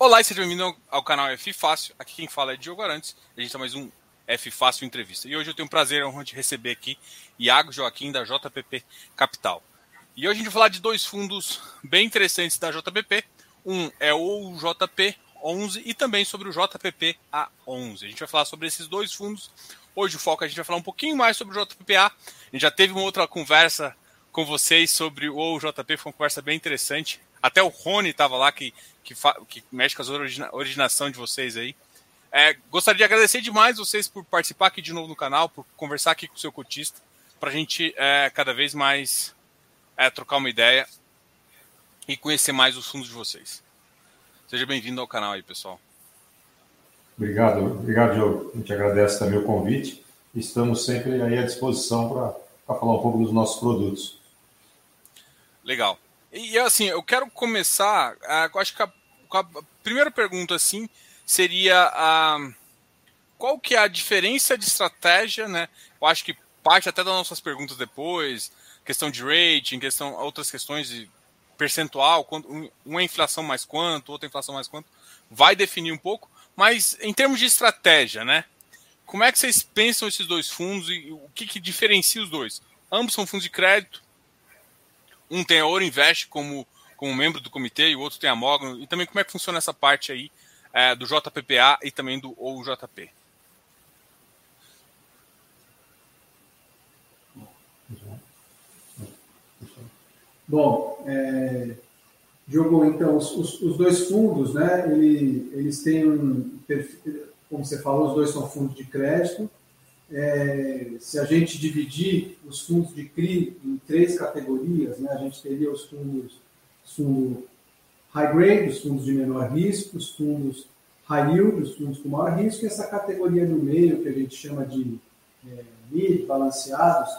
Olá e seja bem-vindo ao canal F Fácil. Aqui quem fala é Diogo Arantes. A gente está mais um F Fácil Entrevista. E hoje eu tenho o prazer de receber aqui Iago Joaquim, da JPP Capital. E hoje a gente vai falar de dois fundos bem interessantes da JPP. Um é o JP11 e também sobre o JPP A11. A gente vai falar sobre esses dois fundos. Hoje o foco é a gente vai falar um pouquinho mais sobre o JPPA. A gente já teve uma outra conversa com vocês sobre o JP, foi uma conversa bem interessante. Até o Rony estava lá, que, que, que, mexe com a origina, originação de vocês aí. É, gostaria de agradecer demais vocês por participar aqui de novo no canal, por conversar aqui com o seu cotista, para a gente é, cada vez mais é, trocar uma ideia e conhecer mais os fundos de vocês. Seja bem-vindo ao canal aí, pessoal. Obrigado, obrigado, Diogo. A gente agradece também o convite. Estamos sempre aí à disposição para falar um pouco dos nossos produtos. Legal. E assim, eu quero começar. Uh, acho que a, a, primeira pergunta assim seria a qual que é a diferença de estratégia, né? Eu acho que parte até das nossas perguntas depois, questão de rating, questão outras questões de percentual, quanto, uma inflação mais quanto, outra inflação mais quanto, vai definir um pouco. Mas em termos de estratégia, né? Como é que vocês pensam esses dois fundos e o que, que diferencia os dois? Ambos são fundos de crédito, um tem a Ouro Invest como, como membro do comitê e o outro tem a Mogno. E também como é que funciona essa parte aí é, do JPPA e também do OUJP? Bom, é, Diogo, então, os, os, dois fundos, né, ele, eles têm um, como você falou, os dois são fundos de crédito, é, se a gente dividir os fundos de CRI em três categorias, né, a gente teria os fundos, fundos high grade, os fundos de menor risco, os fundos high yield, os fundos com maior risco, e essa categoria no meio, que a gente chama de é, mid, balanceados,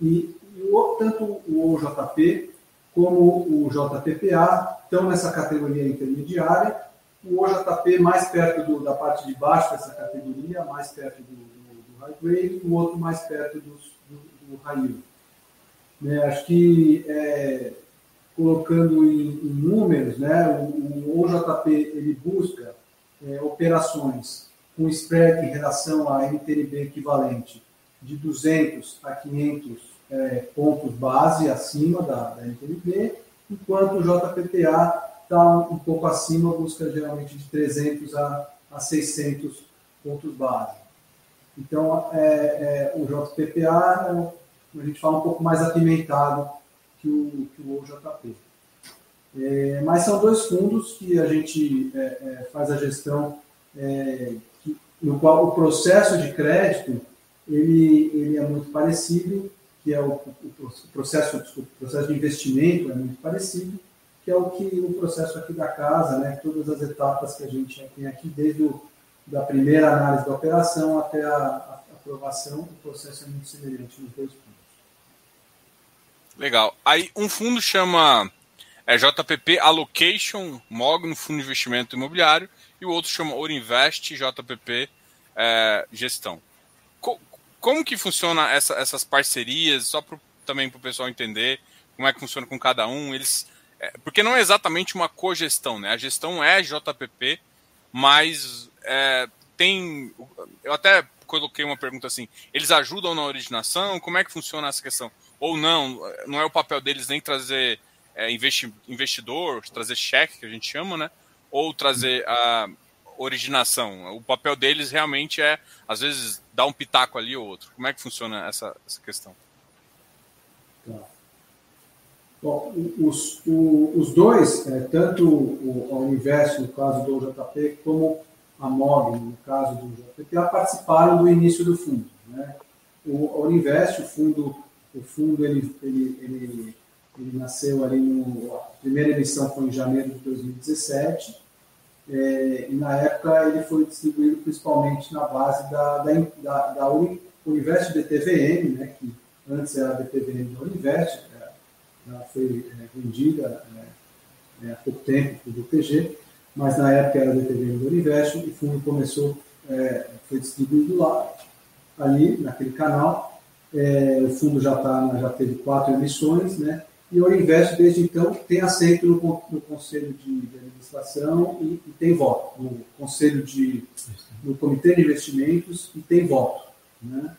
e, e o, tanto o OJP como o JPPA estão nessa categoria intermediária, o OJP mais perto do, da parte de baixo dessa categoria, mais perto do o outro mais perto do, do, do. Né, acho que é, colocando em, em, números, né, o, o OJP ele busca é, operações com spread em relação à NTNB equivalente de 200 a 500 é, pontos base acima da, da enquanto o JPTA está um pouco acima, busca geralmente de 300 a, a 600 pontos base. Então, é, é, o JPPA, é, a gente fala um pouco mais apimentado que o, que o. É, mas são dois fundos que a gente é, é, faz a gestão, que, no qual o processo de crédito ele, ele é muito parecido, que é o, o processo, desculpa, o processo de investimento é muito parecido, que é o que o processo aqui da casa, né, todas as etapas que a gente tem aqui, desde o da primeira análise da operação até a, aprovação, o processo é muito semelhante nos dois pontos. Legal. Aí um fundo chama é, JPP Allocation MOG no Fundo de Investimento Imobiliário e o outro chama Ourinvest JPP é, Gestão. Co como que funciona essa, essas parcerias? Só pro, também para o pessoal entender como é que funciona com cada um. Eles, é, porque não é exatamente uma cogestão, né? A gestão é JPP, mas é, tem. Eu até coloquei uma pergunta assim: eles ajudam na originação? Como é que funciona essa questão? Ou não? Não é o papel deles nem trazer é, investi investidor, trazer cheque, que a gente chama, né? Ou trazer a originação. O papel deles realmente é, às vezes, dar um pitaco ali ou outro. Como é que funciona essa, essa questão? Tá. Bom, os, os dois, é, tanto o, o Universo, no caso do JP, como a MOG, no caso do JPA, participaram do início do fundo. Né? O Uninvest, o fundo, o fundo ele, ele, ele, ele nasceu ali no. A primeira emissão foi em janeiro de 2017, é, e na época ele foi distribuído principalmente na base da, da, da, da Uninvest né, que antes era a BTVM da Uninvest, é, ela foi é, vendida é, é, há pouco tempo para o BTG mas na época era DTV do Universo, o fundo começou, é, foi distribuído lá, ali, naquele canal. É, o fundo já, tá, já teve quatro emissões, né? e a Orinvest, desde então, tem assento no, no Conselho de, de Administração e, e, tem voto, no Conselho de. no Comitê de Investimentos e tem voto. Né?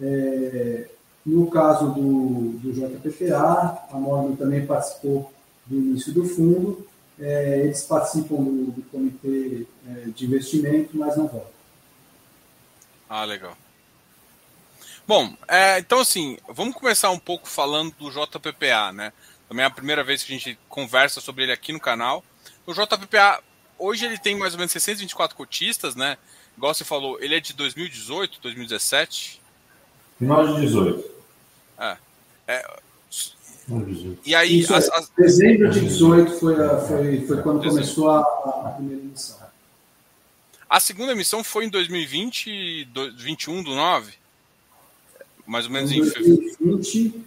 É, no caso do, do a Morgan também participou do início do fundo, é, eles participam do, do Comitê é, de Investimento, mas não votam. Ah, legal. Bom, é, então assim, vamos começar um pouco falando do JPPA, né? Também é a primeira vez que a gente conversa sobre ele aqui no canal. O JPPA, hoje ele tem mais ou menos 624 cotistas, né? Igual você falou, ele é de 2018, 2017? Final de 18. É. é e aí. Isso, as, as... Dezembro de 18 foi, a, foi, foi quando Dezembro. começou a, a primeira emissão. A segunda emissão foi em 2020, 21 do 9? mais ou menos em, em 2020,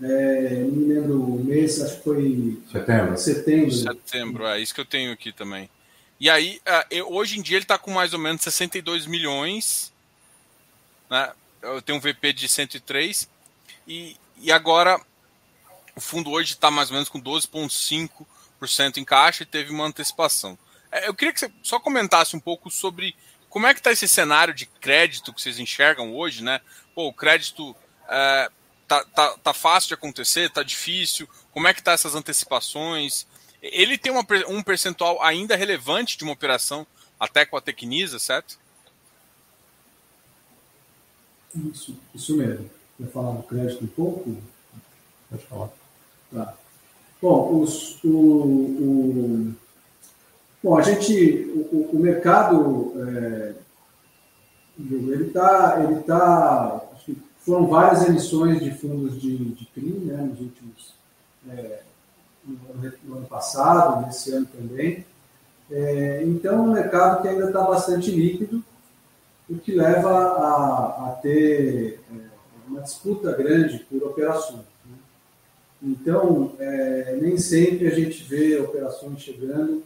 é, não me lembro o mês, acho que foi setembro. Setembro, setembro é isso que eu tenho aqui também. E aí, é, hoje em dia ele está com mais ou menos 62 milhões, né? Eu tenho um VP de 103 e, e agora o fundo hoje está mais ou menos com 12,5% em caixa e teve uma antecipação. É, eu queria que você só comentasse um pouco sobre como é que está esse cenário de crédito que vocês enxergam hoje, né? Pô, o crédito é, tá, tá, tá fácil de acontecer, tá difícil. Como é que tá essas antecipações? Ele tem uma, um percentual ainda relevante de uma operação até com a Tecnisa, certo? Isso, isso mesmo. Quer falar do crédito um pouco? Pode falar. Tá. Bom, os, o, o Bom, a gente, o, o mercado, é, ele está, ele tá, que foram várias emissões de fundos de, de CRI, né, nos últimos, é, no, no, ano passado, nesse ano também. É, então, um mercado que ainda está bastante líquido, o que leva a, a ter é, uma disputa grande por operações. Então, é, nem sempre a gente vê operações chegando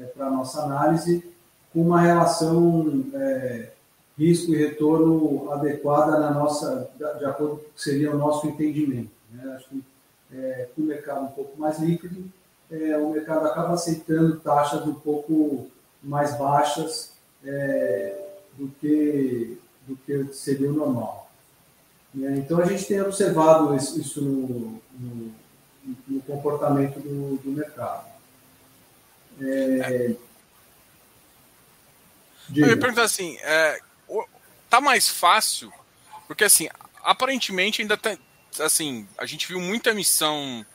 é, para a nossa análise, com uma relação é, risco e retorno adequada na nossa, de acordo com o que seria o nosso entendimento. Né? Acho que é, com o mercado um pouco mais líquido, é, o mercado acaba aceitando taxas um pouco mais baixas é, do, que, do que seria o normal. Então a gente tem observado isso no, no, no comportamento do, do mercado. É... Eu ia perguntar assim, é, tá mais fácil, porque assim, aparentemente ainda tem, assim, a gente viu muita emissão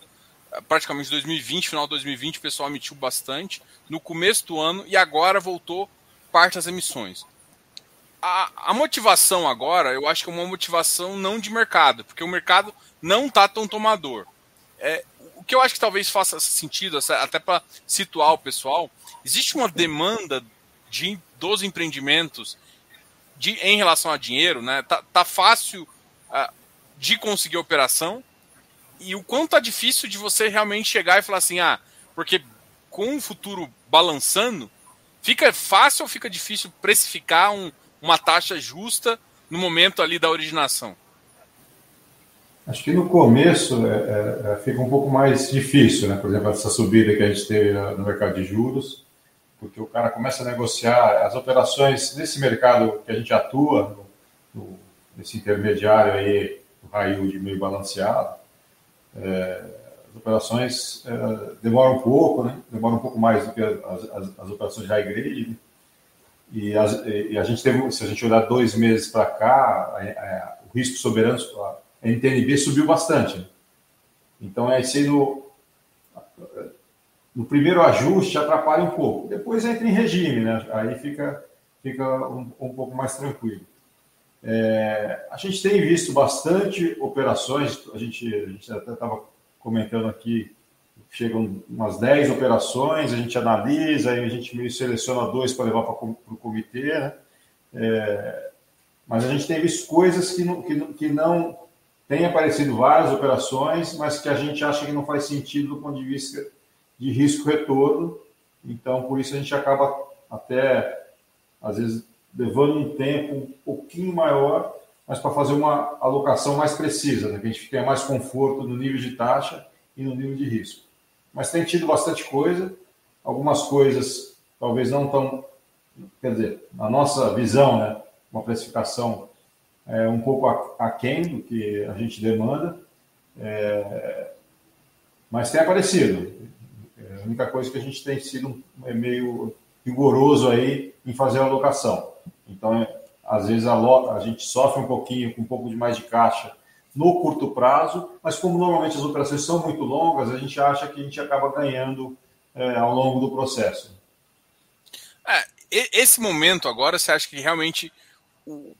é, praticamente 2020, final de 2020, o pessoal emitiu bastante, no começo do ano, e agora voltou parte das emissões. A, a motivação agora, eu acho que é uma motivação não de mercado, porque o mercado não tá tão tomador. É, que eu acho que talvez faça sentido, até para situar o pessoal, existe uma demanda de, dos empreendimentos de, em relação a dinheiro, né? Tá, tá fácil uh, de conseguir operação e o quanto tá difícil de você realmente chegar e falar assim, ah, porque com o futuro balançando, fica fácil ou fica difícil precificar um, uma taxa justa no momento ali da originação? Acho que no começo é, é, é, fica um pouco mais difícil, né? Por exemplo, essa subida que a gente teve no mercado de juros, porque o cara começa a negociar as operações nesse mercado que a gente atua, no, nesse intermediário aí, o raio de meio balanceado. É, as operações é, demoram um pouco, né? Demoram um pouco mais do que as, as, as operações de high grade. Né? E, e, a gente teve, se a gente olhar dois meses para cá, é, o risco soberano a NTNB subiu bastante. Então, é esse no, no primeiro ajuste atrapalha um pouco. Depois entra em regime, né? Aí fica, fica um, um pouco mais tranquilo. É, a gente tem visto bastante operações, a gente, a gente até estava comentando aqui, chegam umas 10 operações, a gente analisa, aí a gente meio seleciona dois para levar para o comitê, né? É, mas a gente tem visto coisas que não, que, que não tem aparecido várias operações, mas que a gente acha que não faz sentido do ponto de vista de risco-retorno. Então, por isso a gente acaba até, às vezes, levando um tempo um pouquinho maior mas para fazer uma alocação mais precisa, né? que a gente tenha mais conforto no nível de taxa e no nível de risco. Mas tem tido bastante coisa, algumas coisas talvez não tão, quer dizer, na nossa visão, né, uma precificação é, um pouco aquém do que a gente demanda, é, mas tem aparecido. É, a única coisa que a gente tem sido é meio rigoroso aí em fazer a alocação. Então, é, às vezes a, a gente sofre um pouquinho com um pouco de mais de caixa no curto prazo, mas como normalmente as operações são muito longas, a gente acha que a gente acaba ganhando é, ao longo do processo. É, esse momento agora, você acha que realmente o,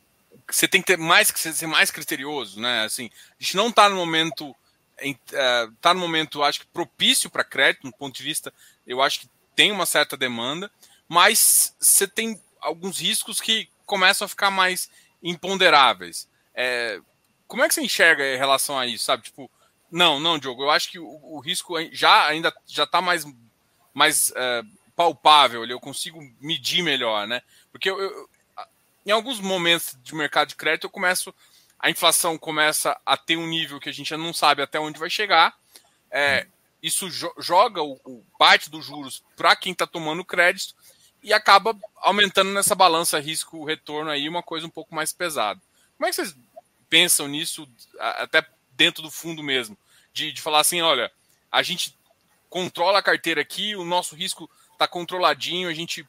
você tem que ter mais que ser mais criterioso, né? Assim, a gente não está no momento está é, no momento, acho que propício para crédito, do ponto de vista, eu acho que tem uma certa demanda, mas você tem alguns riscos que começam a ficar mais imponderáveis. É, como é que você enxerga em relação a isso, sabe? Tipo, não, não, Diogo, eu acho que o, o risco já ainda já está mais, mais é, palpável, eu consigo medir melhor, né? Porque eu, eu, em alguns momentos de mercado de crédito eu começo a inflação começa a ter um nível que a gente não sabe até onde vai chegar. É, isso jo joga o, o, parte dos juros para quem está tomando crédito e acaba aumentando nessa balança risco-retorno aí uma coisa um pouco mais pesada. Como é que vocês pensam nisso, até dentro do fundo mesmo? De, de falar assim, olha, a gente controla a carteira aqui, o nosso risco está controladinho, a gente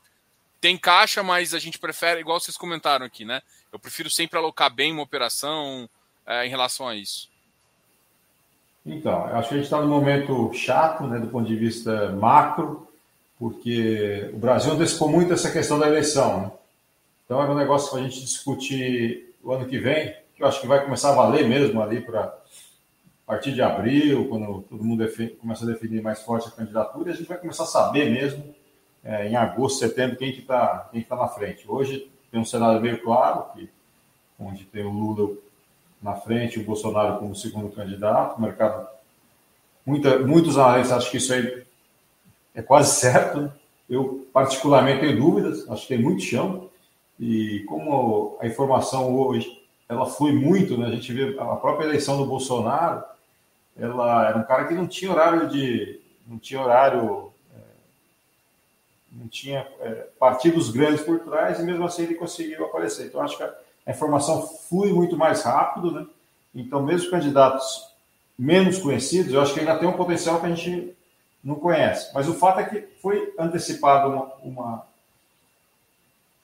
tem caixa, mas a gente prefere, igual vocês comentaram aqui, né? Eu prefiro sempre alocar bem uma operação é, em relação a isso. Então, acho que a gente está num momento chato, né, do ponto de vista macro, porque o Brasil antecipou muito essa questão da eleição. Né? Então, é um negócio para a gente discutir o ano que vem, que eu acho que vai começar a valer mesmo ali para a partir de abril, quando todo mundo começa a definir mais forte a candidatura, a gente vai começar a saber mesmo é, em agosto, setembro, quem que está que tá na frente. Hoje tem um cenário meio claro, que, onde tem o Lula na frente o Bolsonaro como segundo candidato. O mercado, muita, muitos analistas acham que isso aí é quase certo. Né? Eu, particularmente, tenho dúvidas, acho que tem muito chão. E como a informação hoje ela flui muito, né? a gente vê a própria eleição do Bolsonaro, ela era um cara que não tinha horário de. não tinha horário não tinha é, partidos grandes por trás e mesmo assim ele conseguiu aparecer. Então acho que a, informação flui muito mais rápido, né? Então mesmo candidatos menos conhecidos, eu acho que ainda tem um potencial que a gente não conhece. Mas o fato é que foi antecipado uma, uma,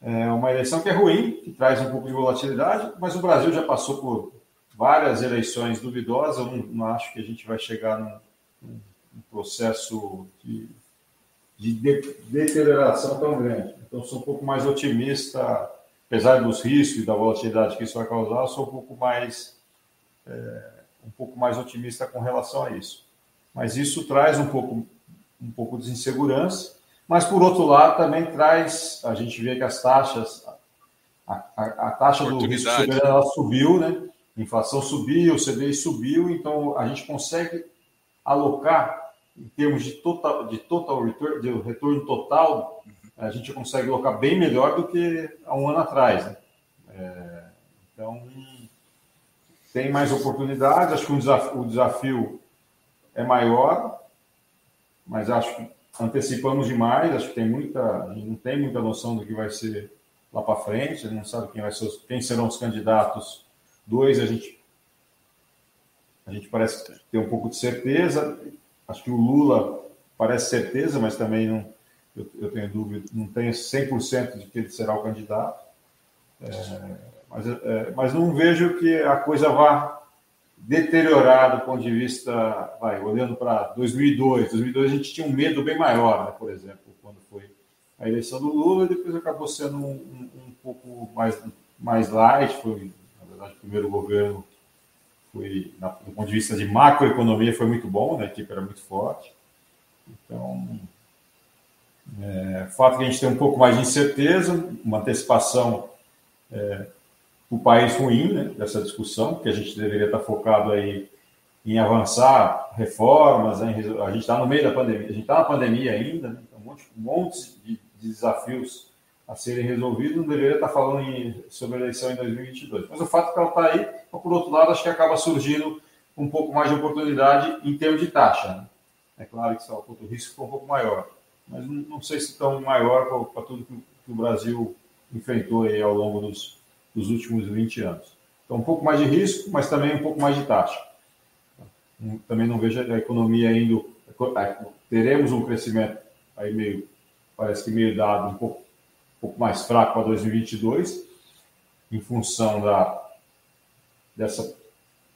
é, uma eleição que é ruim, que traz um pouco de volatilidade, mas o Brasil já passou por várias eleições duvidosas. Eu não, não acho que a gente vai chegar num, num processo de de, de deterioração tão grande. Então, sou um pouco mais otimista, apesar dos riscos e da volatilidade que isso vai causar, sou um pouco mais é, um pouco mais otimista com relação a isso. Mas isso traz um pouco um pouco de insegurança, mas por outro lado também traz a gente vê que as taxas a, a, a taxa do risco soberano ela subiu, né? A inflação subiu, o CDI subiu, então a gente consegue alocar em termos de total, de total return, de retorno total, a gente consegue colocar bem melhor do que há um ano atrás. Né? É, então, tem mais oportunidades, acho que o desafio, o desafio é maior, mas acho que antecipamos demais, acho que tem muita, a gente não tem muita noção do que vai ser lá para frente, a gente não sabe quem, vai ser, quem serão os candidatos. Dois, a gente, a gente parece ter um pouco de certeza, Acho que o Lula parece certeza, mas também não, eu, eu tenho dúvida, não tenho 100% de que ele será o candidato. É, mas, é, mas não vejo que a coisa vá deteriorar do ponto de vista, vai, olhando para 2002. 2002 a gente tinha um medo bem maior, né, por exemplo, quando foi a eleição do Lula, e depois acabou sendo um, um, um pouco mais, mais light, foi, na verdade, o primeiro governo foi, do ponto de vista de macroeconomia, foi muito bom, né? a equipe era muito forte. Então, é, fato que a gente tem um pouco mais de incerteza, uma antecipação é, o país ruim, né, dessa discussão, que a gente deveria estar focado aí em avançar reformas, né, a gente está no meio da pandemia, a gente está na pandemia ainda, né, então um monte, um monte de desafios a serem resolvidos, não deveria estar falando em, sobre a eleição em 2022. Mas o fato é que ela está aí, por outro lado, acho que acaba surgindo um pouco mais de oportunidade em termos de taxa. Né? É claro que o risco ficou um pouco maior, mas não, sei se tão maior para tudo que, o Brasil enfrentou aí ao longo dos, dos últimos 20 anos. Então, um pouco mais de risco, mas também um pouco mais de taxa. Também não vejo a economia indo. Teremos um crescimento aí meio, parece que meio dado, um pouco, pouco mais fraco para 2022, em função da, dessa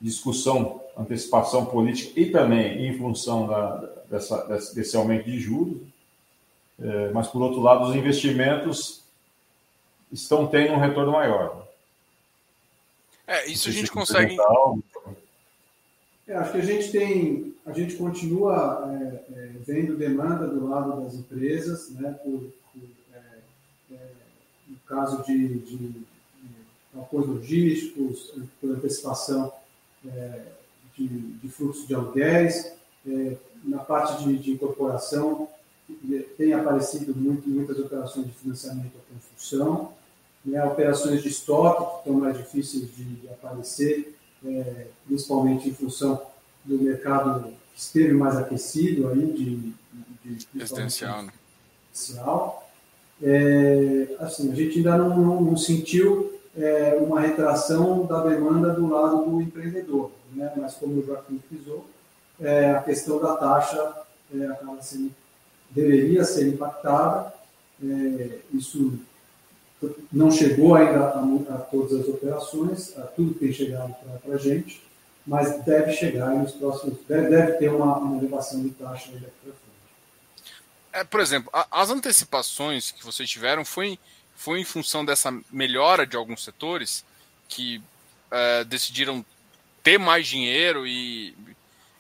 discussão, antecipação política e também em função da, dessa, desse aumento de juros. É, mas, por outro lado, os investimentos estão tendo um retorno maior. É, isso a gente consegue. É, acho que a gente tem, a gente continua é, é, vendo demanda do lado das empresas, né, por, por é, é, no caso de, de, de apoios logísticos, por antecipação é, de, de fluxo de aluguéis, na parte de, de incorporação tem aparecido muito, muitas operações de financiamento à construção, né, operações de estoque que estão mais difíceis de, de aparecer, é, principalmente em função do mercado que esteve mais aquecido aí de, de, de residencial. Né? É, assim, a gente ainda não, não, não sentiu é, uma retração da demanda do lado do empreendedor, né? mas como o Joaquim frisou, é, a questão da taxa é, sendo, deveria ser impactada, é, isso não chegou ainda a, a, todas as operações, a tudo que tem chegado para a gente, mas deve chegar nos próximos. Deve, deve ter uma, uma elevação de taxa para. É, por exemplo, a, as antecipações que vocês tiveram foi, foi em função dessa melhora de alguns setores que é, decidiram ter mais dinheiro e,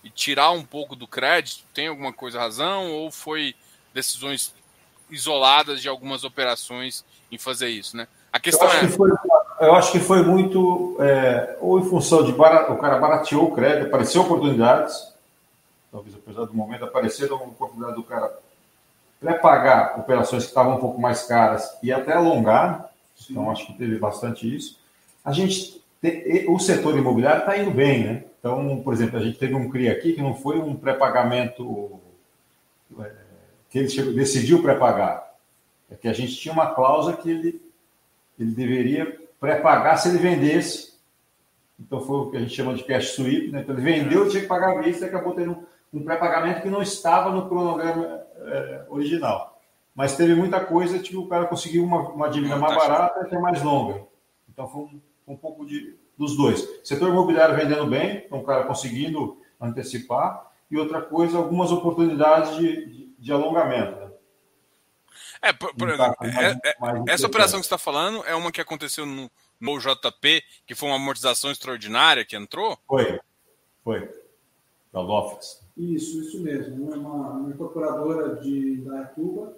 e tirar um pouco do crédito? Tem alguma coisa razão? Ou foi decisões isoladas de algumas operações em fazer isso, né? A questão eu é. Foi, eu acho que foi muito, é, ou em função de bar, o cara barateou o crédito, apareceu oportunidades, talvez apesar do momento apareceram oportunidade do cara pré-pagar operações que estavam um pouco mais caras e até alongar, então acho que teve bastante isso. A gente, o setor imobiliário está indo bem, né? Então, por exemplo, a gente teve um CRI aqui que não foi um pré-pagamento é, que ele chegou, decidiu pré-pagar. É que a gente tinha uma cláusula que ele, ele deveria pré-pagar se ele vendesse. Então foi o que a gente chama de cash sweep. Né? Então ele vendeu, tinha que pagar a vista e acabou tendo um, um pré-pagamento que não estava no cronograma é, original. Mas teve muita coisa que o cara conseguiu uma, uma dívida mais barata e até mais longa. Então foi um, um pouco de, dos dois. Setor imobiliário vendendo bem, então o cara conseguindo antecipar. E outra coisa, algumas oportunidades de, de, de alongamento. Né? É, por, por exemplo, é, é, essa operação que você está falando é uma que aconteceu no, no JP, que foi uma amortização extraordinária que entrou? Foi, foi. Da Lofix. Isso, isso mesmo. Uma, uma incorporadora de Dayatuba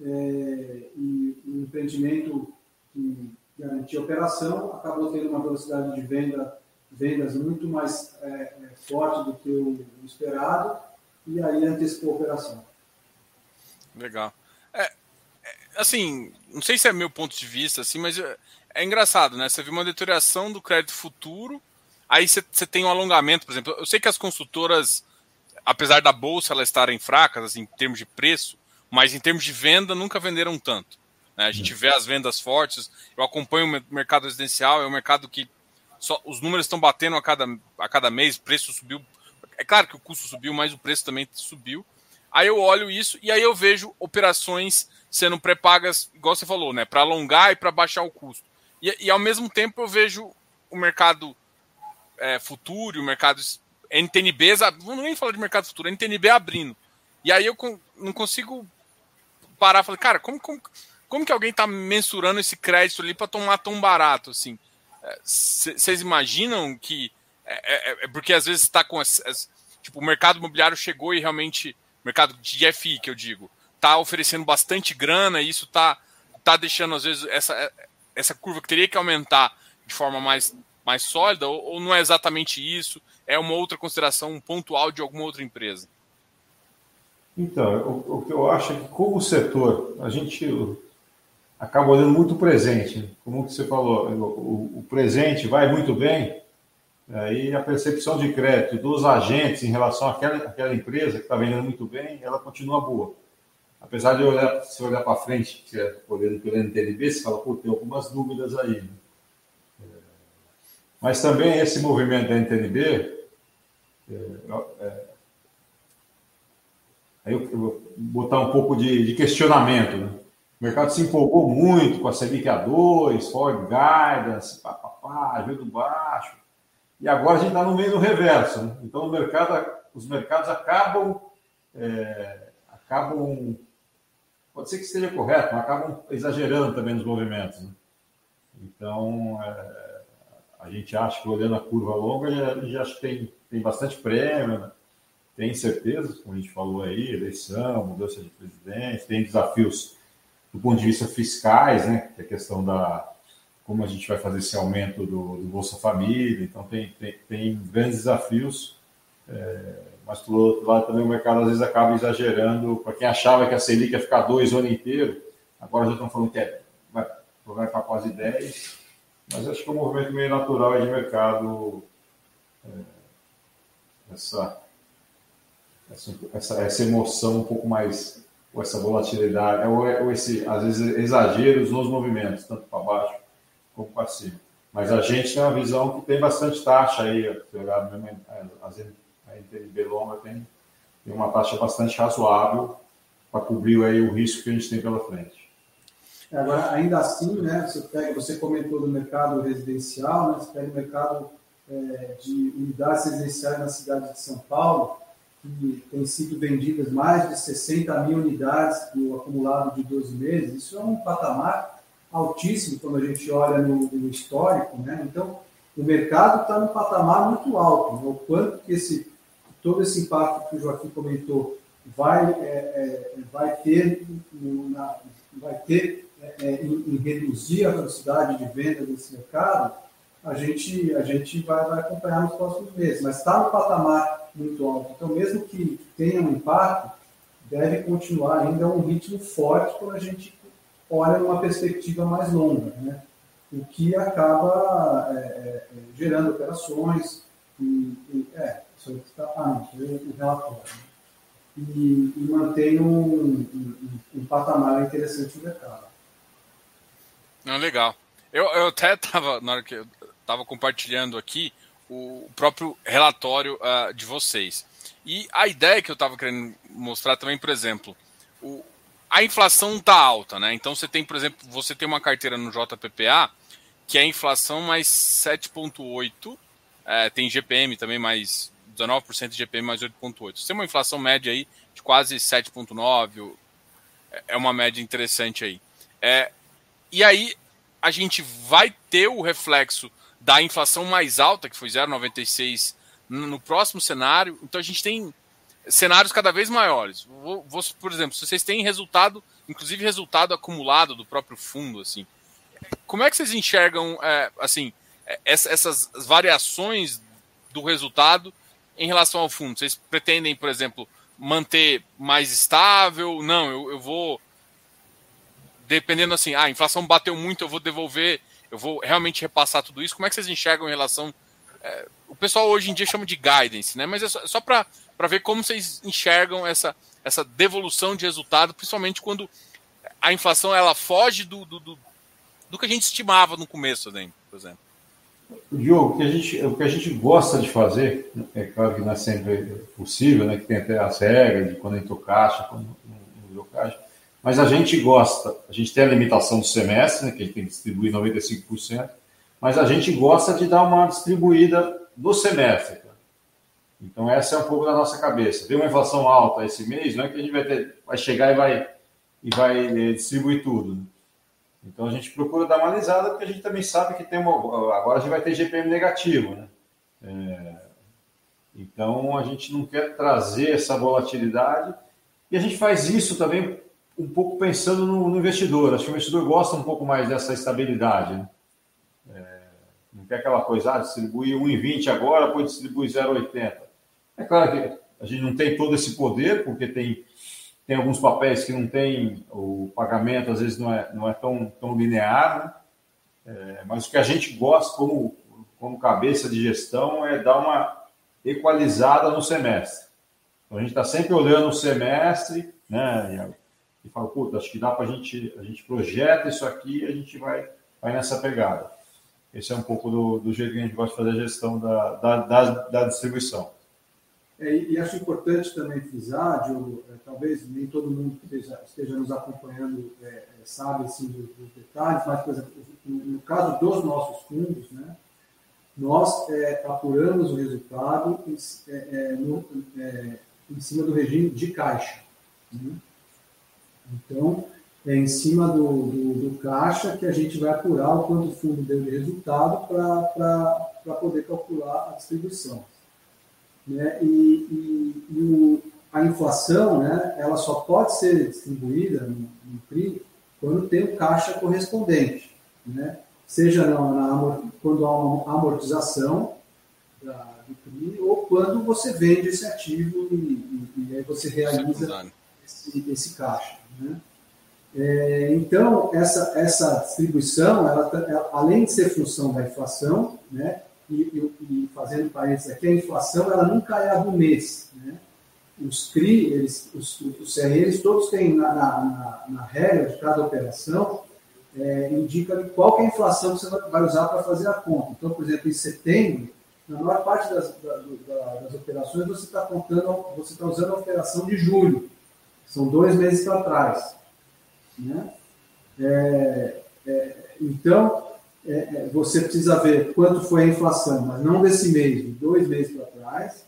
é, e um empreendimento que garantia operação acabou tendo uma velocidade de venda, vendas muito mais é, é forte do que o esperado e aí antecipou a operação. Legal. É, é, assim, não sei se é meu ponto de vista, assim, mas é, é engraçado, né? Você viu uma deterioração do crédito futuro, aí você, você tem um alongamento, por exemplo. Eu sei que as consultoras, apesar da bolsa elas estarem fracas, assim, em termos de preço, mas em termos de venda nunca venderam tanto. Né? A gente vê as vendas fortes. Eu acompanho o mercado residencial, é um mercado que só, os números estão batendo a cada, a cada mês, o preço subiu. É claro que o custo subiu, mas o preço também subiu. Aí eu olho isso e aí eu vejo operações sendo pré-pagas, igual você falou, né? Para alongar e para baixar o custo. E, e, ao mesmo tempo eu vejo o mercado é, futuro, o mercado NTNB, não nem falar de mercado futuro, NTNB abrindo. E aí eu não consigo parar e falar, cara, como, como, como que alguém está mensurando esse crédito ali para tomar tão barato assim? Vocês é, imaginam que é, é, é, porque às vezes está com as, as, tipo o mercado imobiliário chegou e realmente mercado de FI que eu digo, tá oferecendo bastante grana e isso tá, tá deixando, às vezes, essa, essa curva que teria que aumentar de forma mais, mais sólida, ou, ou não é exatamente isso? É uma outra consideração pontual de alguma outra empresa? Então, o, o, que eu acho é que, como setor, a gente. acaba olhando muito o presente. Como você falou, o, o presente vai muito bem, aí a percepção de crédito dos agentes em relação àquela, àquela empresa que está vendendo muito bem, ela continua boa. Apesar de olhar, se olhar para frente, é olhando pelo NTNB, você fala, pô, tem algumas dúvidas aí. Né? Mas também esse movimento da NTNB, é, é, aí eu, vou botar um pouco de, de questionamento. Né? O mercado se empolgou muito com a Selic A2, Ford Guidance, papapá, do baixo. E agora a gente está no meio do reverso. Né? Então mercado, os mercados acabam, é, acabam, pode ser que esteja correto, mas acabam exagerando também nos movimentos. Né? Então é, a gente acha que olhando a curva longa, a gente acha que tem, tem bastante prêmio, né? tem incertezas, como a gente falou aí, eleição, mudança de presidente, tem desafios do ponto de vista fiscais, né? Que é a questão da como a gente vai fazer esse aumento do, do Bolsa Família, então tem, tem, tem grandes desafios, é, mas por outro lado também o mercado às vezes acaba exagerando, para quem achava que a Selic ia ficar dois o ano inteiro, agora já estão falando que é, vai, para quase 10, mas acho que é um movimento meio natural de mercado, é, essa, essa, essa emoção um pouco mais ou essa volatilidade, ou, ou esse, às vezes, exageros nos movimentos, tanto para baixo como para cima. Mas a gente tem uma visão que tem bastante taxa aí, a NTNB longa tem, tem uma taxa bastante razoável para cobrir aí o risco que a gente tem pela frente. Agora, ainda assim, né, você, pega, você comentou do mercado residencial, né, você pega o mercado é, de unidades residenciais na cidade de São Paulo, que tem sido vendidas mais de 60 mil unidades no acumulado de 12 meses, isso é um patamar altíssimo quando a gente olha no, no histórico, né? Então, o mercado está num patamar muito alto. Né? O quanto que esse, todo esse impacto que o Joaquim comentou vai, é, é, vai ter, na, vai ter é, é, em, em, reduzir a velocidade de venda desse mercado, a gente, a gente vai, vai acompanhar nos próximos meses. Mas está no patamar muito alto. Então, mesmo que tenha um impacto, deve continuar ainda um ritmo forte quando a gente olha numa perspectiva mais longa, né? o que acaba é, é, gerando operações e, e é, isso aí está ah, o relatório. Né? E, e, mantém um, um, um, patamar interessante no mercado. Não, legal. Eu, eu até estava, na hora que estava compartilhando aqui, o próprio relatório uh, de vocês. E a ideia que eu estava querendo mostrar também, por exemplo, o, a inflação está alta, né? Então você tem, por exemplo, você tem uma carteira no JPPA que é inflação mais 7,8, é, tem GPM também mais 19% de GPM mais 8,8. Você tem uma inflação média aí de quase 7,9, é uma média interessante aí. É, e aí a gente vai ter o reflexo da inflação mais alta, que foi 0,96 no próximo cenário. Então a gente tem cenários cada vez maiores. Vou, vou, por exemplo, se vocês têm resultado, inclusive resultado acumulado do próprio fundo, assim, como é que vocês enxergam, é, assim, é, essas variações do resultado em relação ao fundo? Vocês pretendem, por exemplo, manter mais estável? Não, eu, eu vou dependendo assim, ah, a inflação bateu muito, eu vou devolver eu vou realmente repassar tudo isso. Como é que vocês enxergam em relação. É, o pessoal hoje em dia chama de guidance, né? Mas é só, só para ver como vocês enxergam essa, essa devolução de resultado, principalmente quando a inflação ela foge do, do, do, do que a gente estimava no começo, né, por exemplo. Diogo, o que, a gente, o que a gente gosta de fazer, é claro que não é sempre possível, né, que tem até as regras de quando entrou caixa, quando não entrou caixa, mas a gente gosta, a gente tem a limitação do semestre, né, que a gente tem que distribuir 95%, mas a gente gosta de dar uma distribuída do semestre. Então, essa é um pouco da nossa cabeça. Tem uma inflação alta esse mês, não é que a gente vai, ter, vai chegar e vai, e vai eh, distribuir tudo. Né? Então, a gente procura dar uma alisada, porque a gente também sabe que tem uma. Agora a gente vai ter GPM negativo. Né? É, então, a gente não quer trazer essa volatilidade. E a gente faz isso também um pouco pensando no, no, investidor. Acho que o investidor gosta um pouco mais dessa estabilidade. Né? É, não quer aquela coisa, ah, distribuir 1,20 agora, depois distribuir 0,80. É claro que a gente não tem todo esse poder, porque tem, tem alguns papéis que não tem o pagamento, às vezes não é, não é tão, tão linear, né? É, mas o que a gente gosta como, como cabeça de gestão é dar uma equalizada no semestre. Então, a gente está sempre olhando o semestre, né? E, fala, puta, acho que dá para a gente, a gente projeta isso aqui e a gente vai, vai nessa pegada. Esse é um pouco do, do jeito que a gente gosta de fazer a gestão da, da, da, da distribuição. É, e acho importante também frisar, Diogo, é, talvez nem todo mundo que esteja, esteja nos acompanhando é, é sabe assim, dos, dos, detalhes, mas, por exemplo, no, no, caso dos nossos fundos, né, nós é, apuramos o resultado em, é, no, em, cima do regime de caixa. Né? Então, é em cima do, do, do, caixa que a gente vai apurar o quanto o fundo deu de resultado para poder calcular a distribuição. Né? E, e, e o, a inflação, né, ela só pode ser distribuída no, no CRI quando tem o caixa correspondente, né? seja na, na, quando há uma amortização da, do CRI ou quando você vende esse ativo e, e aí você realiza esse, esse caixa. Né? É, então, essa, essa distribuição, ela, ela, além de ser função da inflação, né, e, e, e fazendo parênteses aqui, a inflação ela nunca é a do mês. Né? Os CRI, eles, os, os CREs, todos têm na, na, na, regra de cada operação, é, indica qual é a inflação que você vai usar para fazer a conta. Então, por exemplo, em setembro, na maior parte das, das, das operações, você está contando, você está usando a operação de julho. São dois meses para trás. Né? É, é, então, é, é, você precisa ver quanto foi a inflação, mas não desse mês, dois meses para trás,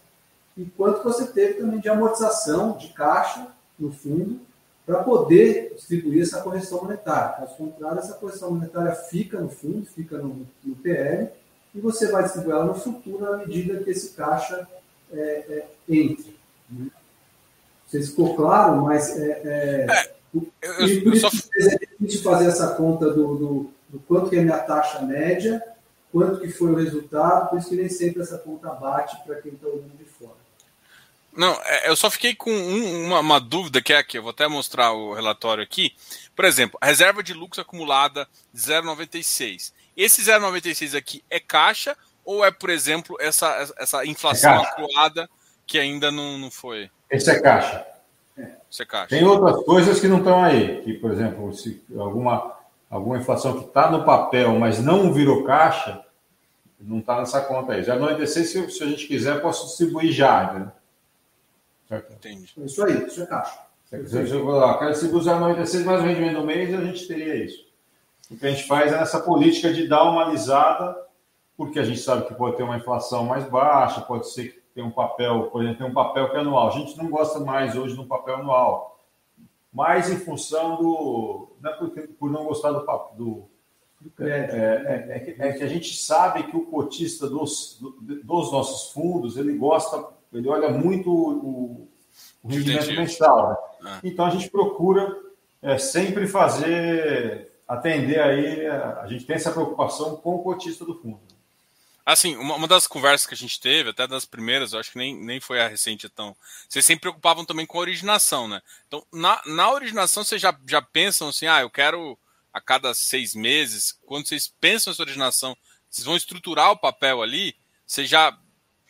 e quanto você teve também de amortização de caixa no fundo para poder distribuir essa correção monetária. Caso contrário, essa correção monetária fica no fundo, fica no, no PL, e você vai distribuir ela no futuro à medida que esse caixa é, é, entre. Né? Não sei se ficou claro, mas é, é, é eu, eu, eu só... é difícil fazer essa conta do, do do quanto que é a minha taxa média, quanto que foi o resultado, por isso que nem sempre essa conta bate para quem está olhando de fora. Não, é, eu só fiquei com um, uma, uma, dúvida que é aqui, eu vou até mostrar o relatório aqui. Por exemplo, a reserva de lucro acumulada 0,96. Esse 0,96 aqui é caixa ou é, por exemplo, essa, essa inflação é acumulada que ainda não, não foi? Esse é caixa. Esse é caixa. Tem outras coisas que não estão aí, que, por exemplo, se alguma alguma inflação que está no papel, mas não virou caixa, não está nessa conta aí. Já no EDC, se, se a gente quiser, posso distribuir já. Né? Certo? Entendi. É isso aí, isso é caixa. Se eu quero distribuir no EDC mais o rendimento do mês, a gente teria isso. O que a gente faz é essa política de dar uma alisada, porque a gente sabe que pode ter uma inflação mais baixa, pode ser que tenha um papel, por exemplo, tem um papel que é anual. A gente não gosta mais hoje de um papel anual mais em função do. Não é por, por não gostar do papo. Do, é, é, é, que, é, que, a gente sabe que o cotista dos, dos nossos fundos ele gosta, ele olha muito o, o rendimento mensal. Né? Ah. Então a gente procura é, sempre fazer, atender aí, a, a gente tem essa preocupação com o cotista do fundo. Assim, uma, uma, das conversas que a gente teve, até das primeiras, eu acho que nem, nem foi a recente, então. Vocês sempre preocupavam também com a originação, né? Então, na, na originação, vocês já, já pensam assim, ah, eu quero a cada seis meses, quando vocês pensam nessa originação, vocês vão estruturar o papel ali, vocês já,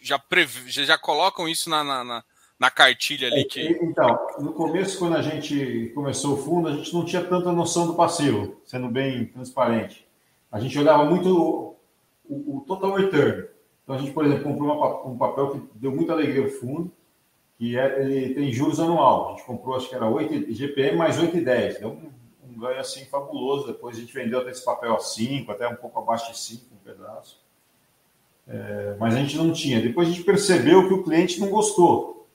já, prev... já, já colocam isso na, na, na, na cartilha ali que. Então, no começo, quando a gente começou o fundo, a gente não tinha tanta noção do passivo, sendo bem transparente. A gente olhava muito o, o, total return. Então, a gente, por exemplo, comprou uma, um papel que deu muita alegria ao fundo, que é, ele tem juros anual. A gente comprou, acho que era 8, GPM mais 8,10. Deu um, ganho assim fabuloso. Depois a gente vendeu até esse papel a 5, até um pouco abaixo de 5, um pedaço. É, mas a gente não tinha. Depois a gente percebeu que o cliente não gostou.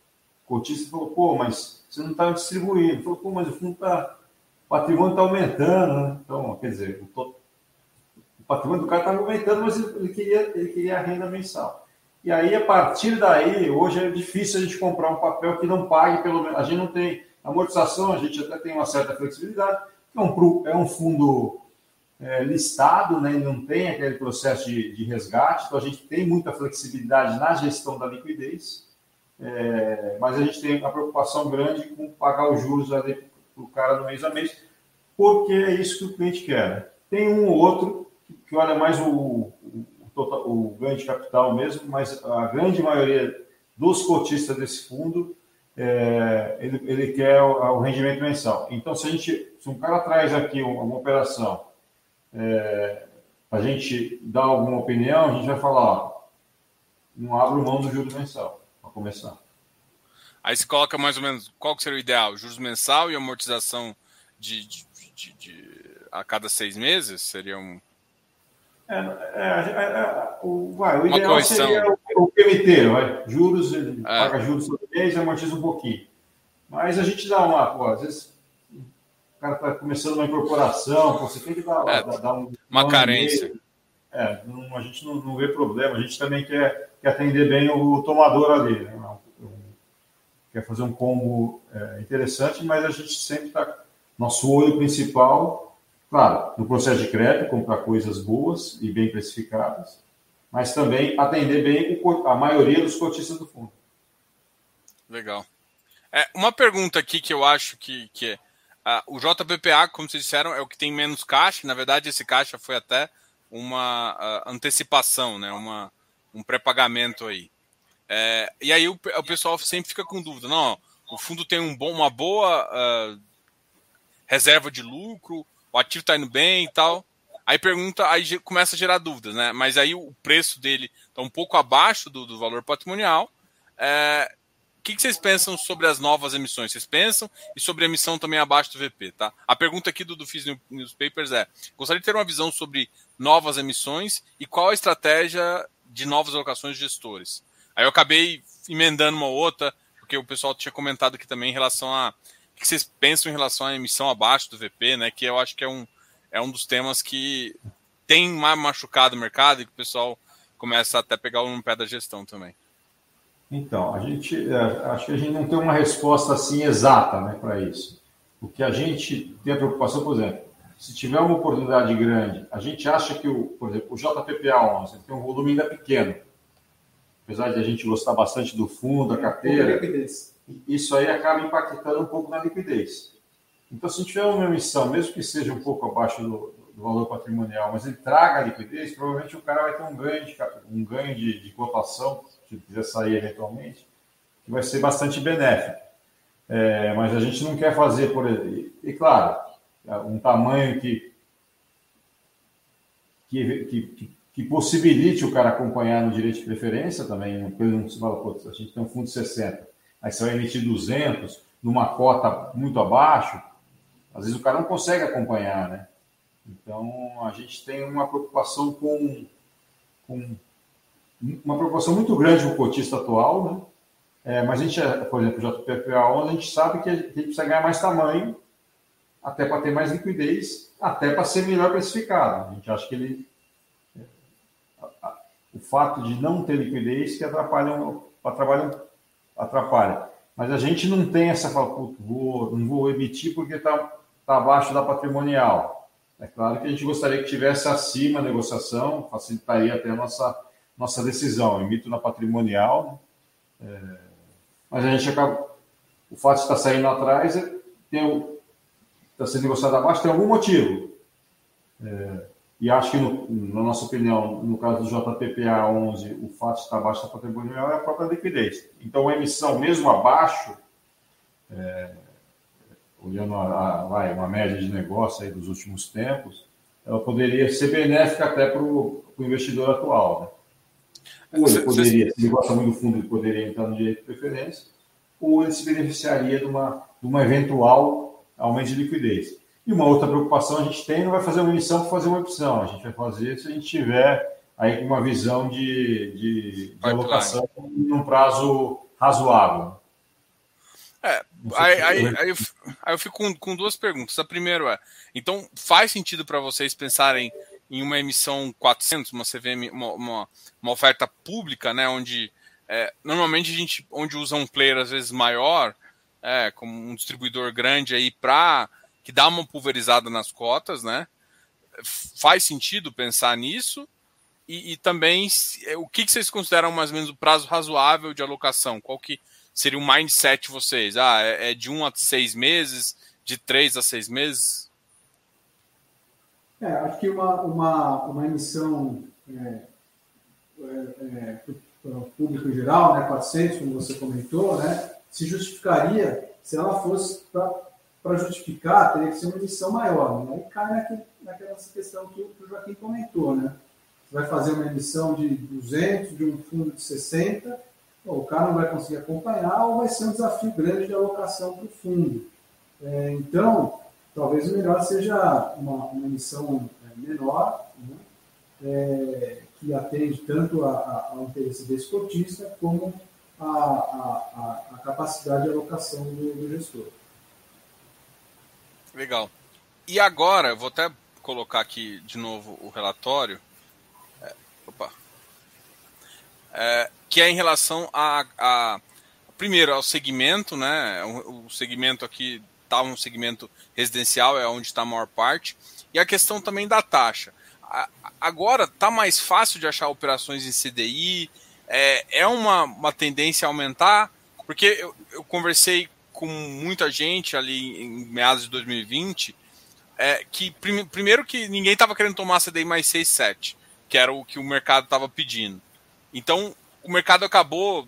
O cotista falou, pô, mas você não está distribuindo. Ele falou, pô, mas o fundo está. O patrimônio está aumentando, né? Então, quer dizer, o, o patrimônio do cara estava aumentando, mas ele queria, ele queria a renda mensal. E aí, a partir daí, hoje é difícil a gente comprar um papel que não pague, pelo menos. A gente não tem amortização, a gente até tem uma certa flexibilidade. É um, é um fundo é, listado, né, não tem aquele processo de, de resgate, então a gente tem muita flexibilidade na gestão da liquidez. é, mas a gente tem uma preocupação grande com pagar os juros para o cara no mês a mês, porque é isso que o cliente quer. Né? Tem um ou outro que olha mais o, o, total, o ganho de capital mesmo, mas a grande maioria dos cotistas desse fundo, é, ele, ele, quer o, o, rendimento mensal. Então, se a gente, se um cara traz aqui uma, uma operação, é, a gente dar alguma opinião, a gente vai falar, ó, não abro mão do juros mensal, para começar. Aí se coloca mais ou menos qual que seria o ideal? Juros mensal e amortização de, de, de, de a cada seis meses? Seria um. É, é, é, é o, vai, o ideal correção. seria o, o PMT, vai. Juros, ele paga juros todo mês e amortiza um pouquinho. Mas a gente dá uma, pô, às vezes o cara está começando uma incorporação, você tem que dar, é, dar, dar um, uma carência. É, não, a gente não, não, vê problema, a gente também quer, quer atender bem o tomador ali. Né? Quer fazer um combo é, interessante, mas a gente sempre está. Nosso olho principal, claro, no processo de crédito, comprar coisas boas e bem precificadas, mas também atender bem a maioria dos cotistas do fundo. Legal. É, uma pergunta aqui que eu acho que, que é, o JPPA, como vocês disseram, é o que tem menos caixa. Na verdade, esse caixa foi até uma uh, antecipação, né? uma, um pré-pagamento aí. É, e aí o, o, pessoal sempre fica com dúvida. Não, o fundo tem um bom, uma boa uh, reserva de lucro, o ativo está indo bem e tal. Aí pergunta, aí começa a gerar dúvidas, né? Mas aí o preço dele está um pouco abaixo do, do valor patrimonial. É, o que, que, vocês pensam sobre as novas emissões? Vocês pensam e sobre a emissão também abaixo do VP, tá? A pergunta aqui do, do FIS Newspapers é: gostaria de ter uma visão sobre novas emissões e qual a estratégia de novas alocações de gestores. Aí eu acabei emendando uma outra, porque o pessoal tinha comentado aqui também em relação a que vocês pensam em relação à emissão abaixo do VP, né? Que eu acho que é um, é um dos temas que tem machucado o mercado e que o pessoal começa até a pegar um pé da gestão também. Então, a gente é, acho que a gente não tem uma resposta assim exata né, para isso. O que a gente tem a preocupação, por exemplo, se tiver uma oportunidade grande, a gente acha que, o, por exemplo, o JPPA 11 tem um volume ainda pequeno. Apesar de a gente gostar bastante do fundo, da carteira, isso aí acaba impactando um pouco na liquidez. Então, se tiver uma emissão, mesmo que seja um pouco abaixo do, do valor patrimonial, mas ele traga liquidez, provavelmente o cara vai ter um ganho de, um ganho de, de cotação, se quiser sair eventualmente, que vai ser bastante benéfico. É, mas a gente não quer fazer, por exemplo, e claro, um tamanho que, que, que, que, possibilite o cara acompanhar no direito de preferência também. Ele não se fala, a gente tem um fundo de 60, aí você vai emitir 200 numa cota muito abaixo, às vezes o cara não consegue acompanhar, né? Então a gente tem uma preocupação com, com uma preocupação muito grande com o cotista atual, né? É, mas a gente, por exemplo, o JPPA 11, a gente sabe que a gente precisa ganhar mais tamanho até para ter mais liquidez, até para ser melhor precificado. A gente acha que ele. O fato de não ter liquidez que atrapalha, atrapalha, atrapalha. Mas a gente não tem essa vou, não vou emitir porque está tá abaixo da patrimonial. É claro que a gente gostaria que tivesse acima a negociação, facilitaria até a nossa, nossa decisão. Emito na patrimonial, né? é, mas a gente acaba. O fato de estar saindo atrás é, tem está sendo negociado abaixo tem algum motivo. É, e acho que, no, na nossa opinião, no caso do JPPA 11, o fato de estar abaixo da patrimonial é a própria liquidez. Então, a emissão, mesmo abaixo, é, olhando a, a, vai, uma média de negócio aí dos últimos tempos, ela poderia ser benéfica até para o investidor atual. Né? Ou ele poderia, se ele gosta muito do fundo, ele poderia entrar no direito de preferência, ou ele se beneficiaria de uma, de uma eventual aumento de liquidez. E uma outra preocupação a gente tem, não vai fazer uma emissão para fazer uma opção, a gente vai fazer se a gente tiver aí uma visão de, de, de alocação em um prazo razoável. É, aí, aí, aí, eu, aí, eu, fico com, com, duas perguntas. A primeira é, então faz sentido para vocês pensarem em uma emissão 400, uma CVM, uma, uma, uma oferta pública, né, onde é, normalmente a gente, onde usa um player às vezes maior, é, como um distribuidor grande aí para que dá uma pulverizada nas cotas, né? Faz sentido pensar nisso? E, e também o que, vocês consideram mais ou menos o prazo razoável de alocação? Qual que seria o mindset de vocês? Ah, é, é de um a seis meses, de três a seis meses? É, acho que uma, uma, uma emissão é, é, é para o público geral, né, 400, como você comentou, né, se justificaria se ela fosse para justificar, teria que ser uma emissão maior. Né? Aí cai naquele, naquela questão que o Joaquim comentou, né? Você vai fazer uma emissão de 200, de um fundo de 60, o cara não vai conseguir acompanhar ou vai ser um desafio grande de alocação para o fundo. É, então, talvez o melhor seja uma, uma emissão é, menor, né? é, que atende tanto a, a, ao interesse desse cotista como a, a, a, capacidade de alocação do, do gestor. Legal. E agora, vou até colocar aqui de novo o relatório. É, opa. É, que é em relação a, a, primeiro ao segmento, né? O, segmento aqui está um segmento residencial, é onde está a maior parte, e a questão também da taxa. A, agora está mais fácil de achar operações em CDI, é, é uma, uma tendência a aumentar, porque eu, eu conversei com muita gente ali em meados de 2020, é, que prim, primeiro que ninguém estava querendo tomar CDI mais 6, 7, que era o que o mercado estava pedindo. Então, o mercado acabou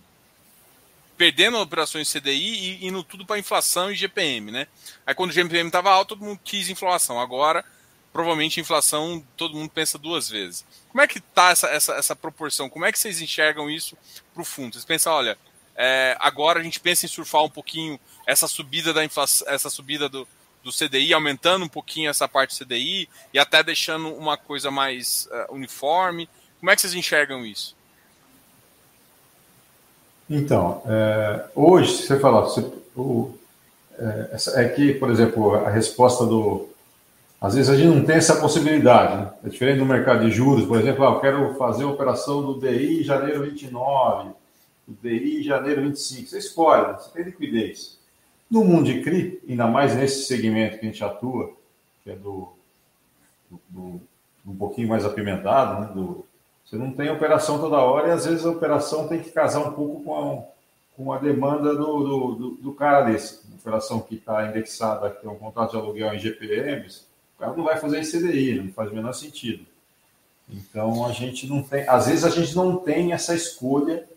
perdendo operações CDI e indo tudo para inflação e GPM, né? Aí quando o GPM estava alto, todo mundo quis inflação. Agora, provavelmente, inflação, todo mundo pensa duas vezes. Como é que está essa, essa, essa proporção? Como é que vocês enxergam isso para o fundo? Vocês pensam, olha, é, agora a gente pensa em surfar um pouquinho essa subida da inflação, essa subida do, do CDI, aumentando um pouquinho essa parte do CDI e até deixando uma coisa mais uh, uniforme. Como é que vocês enxergam isso? Então, é, hoje, se você falar, você, o, é, é, que, por exemplo, a resposta do. Às vezes a gente não tem essa possibilidade, né? É diferente do mercado de juros, por exemplo, ah, eu quero fazer a operação do DI janeiro 29, do DI janeiro 25. Você escolhe, você tem liquidez. No mundo de CRI, ainda mais nesse segmento que a gente atua, que é do, do, do um pouquinho mais apimentado, né? do, você não tem operação toda hora e às vezes a operação tem que casar um pouco com a, com a demanda do, do, do, do cara desse. Uma operação que está indexada, que é um contrato de aluguel em GPMs, o cara não vai fazer em CDI, não faz o menor sentido. Então a gente não tem, às vezes a gente não tem essa escolha,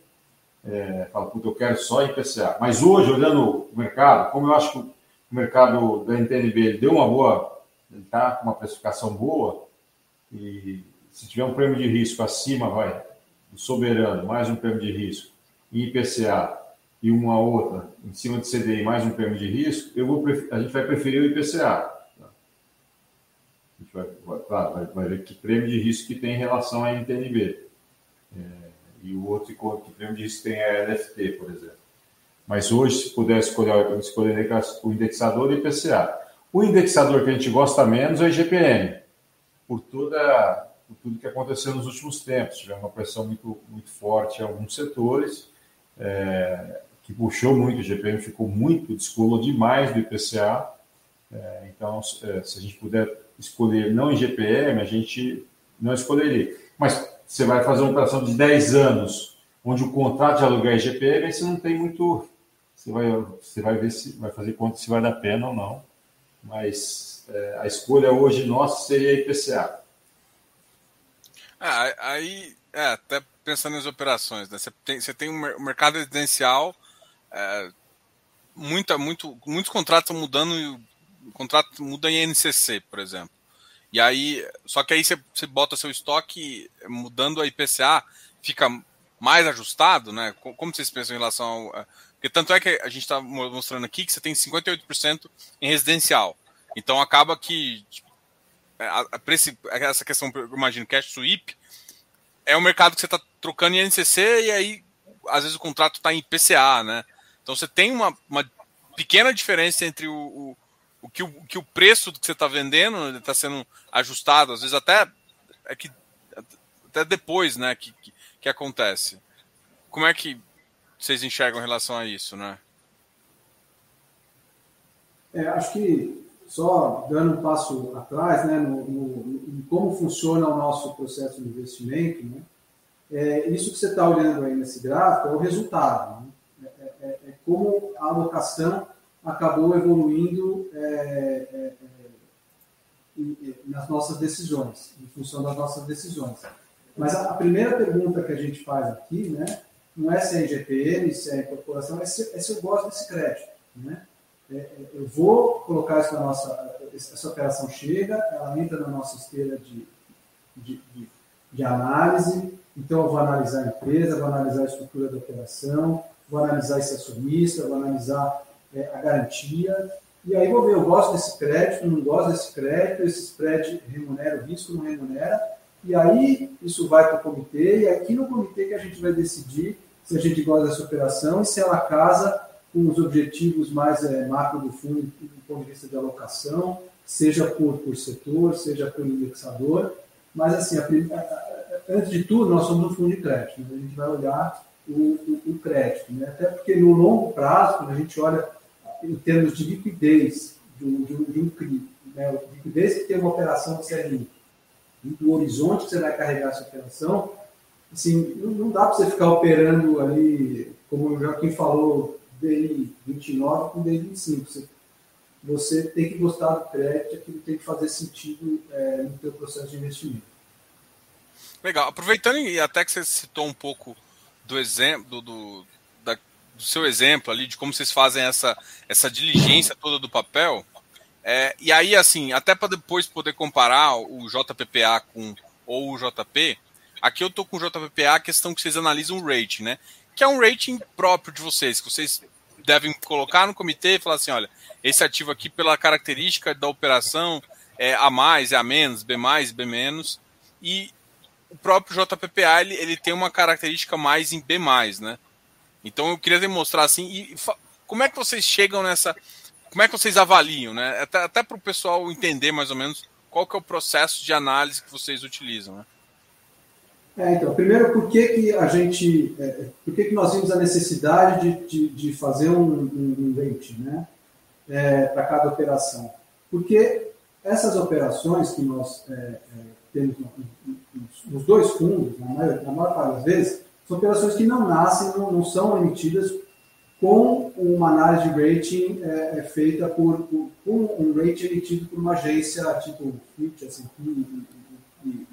é, fala, puta, eu quero só IPCA. Mas hoje, olhando o mercado, como eu acho que o mercado da NTNB deu uma boa, ele está com uma precificação boa, e se tiver um prêmio de risco acima, vai, do soberano, mais um prêmio de risco, e IPCA, e uma outra em cima de CDI, mais um prêmio de risco, eu vou, a gente vai preferir o IPCA. A gente vai, vai, claro, vai, vai, ver que prêmio de risco que tem em relação à NTNB. É, e o outro que prêmio de risco tem a LFT, por exemplo. Mas hoje, se puder escolher, escolher o indexador, o IPCA. O indexador que a gente gosta menos é o IGPM, por toda por tudo que aconteceu nos últimos tempos. Tivemos uma pressão muito, muito forte em alguns setores, é, que puxou muito, o GPM ficou muito, descolou demais do IPCA. É, então, é, se a gente puder escolher não em GPM, a gente não escolheria. Mas você vai fazer uma operação de 10 anos, onde o contrato de aluguel é GPM, aí você não tem muito. Você vai, você vai ver se vai fazer conta se vai dar pena ou não. Mas é, a escolha hoje nossa seria IPCA. É, aí, é, até pensando nas operações, né? Você tem, você tem um mercado residencial, é, muita, muito, muitos contratos mudando, o contrato muda em NCC, por exemplo. E aí, só que aí você, você bota seu estoque mudando a IPCA, fica mais ajustado, né? Como vocês pensam em relação ao. É, porque tanto é que a gente está mostrando aqui que você tem 58% em residencial. Então acaba que tipo, é, a, a, esse, essa questão, eu imagino, cash sweep, é um mercado que você está trocando em NCC e aí, às vezes, o contrato está em PCA, né? Então você tem uma, uma pequena diferença entre o, o, o, que, o que o preço que você está vendendo está sendo ajustado, às vezes até é que até depois, né, que, que, que acontece. Como é que vocês enxergam em relação a isso, né? É, acho que só dando um passo atrás, né, no, no, em como funciona o nosso processo de investimento, né, é, isso que você está olhando aí nesse gráfico é o resultado. Né, é, é, é, como a alocação acabou evoluindo é, é, nas nossas decisões, em função das nossas decisões. Mas a, a, primeira pergunta que a gente faz aqui, né, não é se é GPM, se é incorporação, é se, é se eu gosto desse crédito. Né? É, é, eu vou colocar isso na nossa. Essa operação chega, ela entra na nossa esteira de, de, de, de análise, então eu vou analisar a empresa, vou analisar a estrutura da operação, vou analisar esse acionista, vou analisar é, a garantia, e aí vou ver, eu gosto desse crédito, não gosto desse crédito, esse spread remunera o risco, não remunera, e aí isso vai para o comitê, e aqui no comitê que a gente vai decidir se a gente gosta dessa operação e se ela casa com os objetivos mais é, macro do fundo do ponto de vista de alocação, seja por, por setor, seja por indexador. Mas, assim, a, antes de tudo, nós somos um fundo de crédito. Né? A gente vai olhar o, o, o crédito. Né? Até porque, no longo prazo, quando a gente olha em termos de liquidez de um, CRI, né? liquidez que tem uma operação de CRI, e do horizonte que você vai carregar essa operação, assim, não, não dá para você ficar operando ali, como o Joaquim falou, DI 29 com DI 25. Você, você tem que gostar do crédito, aquilo tem que fazer sentido é, no seu processo de investimento. Legal. Aproveitando e até que você citou um pouco do exemplo, do, do seu exemplo ali, de como vocês fazem essa, essa diligência toda do papel, é, e aí, assim, até para depois poder comparar o JPPA com ou o JP, aqui eu tô com o JPPA a questão que vocês analisam o rating, né? Que é um rating próprio de vocês, que vocês devem colocar no comitê e falar assim: olha, esse ativo aqui, pela característica da operação, é A mais, é A menos, B mais, B menos. E o próprio JPPA ele, ele tem uma característica mais em B, né? Então eu queria demonstrar assim. E como é que vocês chegam nessa. Como é que vocês avaliam, né? Até, até para o pessoal entender mais ou menos qual que é o processo de análise que vocês utilizam, né? É, então, primeiro, por que, que a gente, é, por que, que nós vimos a necessidade de, de, de fazer um, um, um rating, né, é, para cada operação? Porque essas operações que nós é, é temos nos dois fundos, na maior, na maior, parte das vezes, são operações que não nascem, não, não são emitidas com uma análise de rating é, feita por, por, um rating emitido por uma agência tipo Fitch, S&P e, e,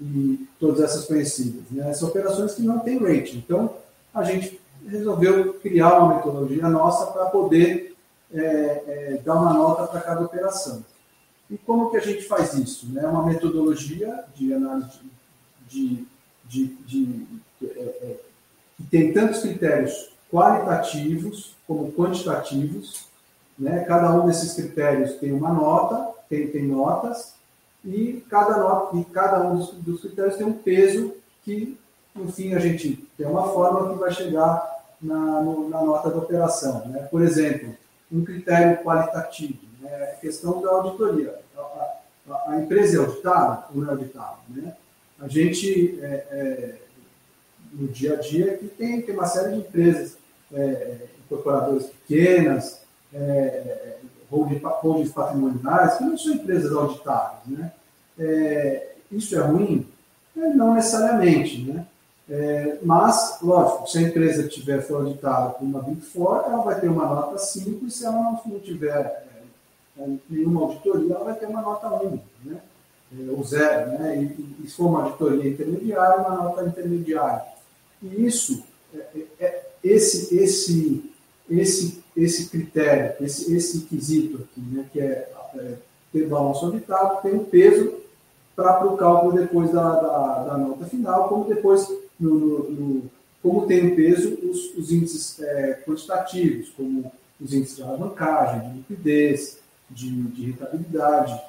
e todas essas conhecidas. Né? São operações que não têm rating. Então, a gente resolveu criar uma metodologia nossa para poder é, é, dar uma nota para cada operação. E como que a gente faz isso? É né? uma metodologia de análise de, de, de, de é, é, que tem tantos critérios qualitativos como quantitativos. Né? Cada um desses critérios tem uma nota, tem, tem notas, e cada, nota, e cada um dos, critérios tem um peso que, no fim, a gente tem uma fórmula que vai chegar na, no, na nota da operação. Né? Por exemplo, um critério qualitativo, né? a questão da auditoria. A, a, a, empresa é auditada ou não é auditada? Né? A gente, é, é, no dia a dia, que tem, tem uma série de empresas, é, incorporadoras pequenas, é, holdings patrimoniais, que não são empresas auditáveis. Né? É, isso é ruim? É, não necessariamente. Né? É, mas, lógico, se a empresa tiver for auditada por uma Big Four, ela vai ter uma nota 5, e se ela não, não tiver é, nenhuma auditoria, ela vai ter uma nota 1, né? É, ou zero. Né? E, e, se for uma auditoria intermediária, uma nota intermediária. E isso, é, esse, esse, esse esse critério, esse, esse quesito aqui, né, que é, é ter balanço auditado, tem um peso para o cálculo depois da, da, da, nota final, como depois, no, no, no, como tem um peso os, os índices é, quantitativos, como os índices de alavancagem, de liquidez, de, de rentabilidade,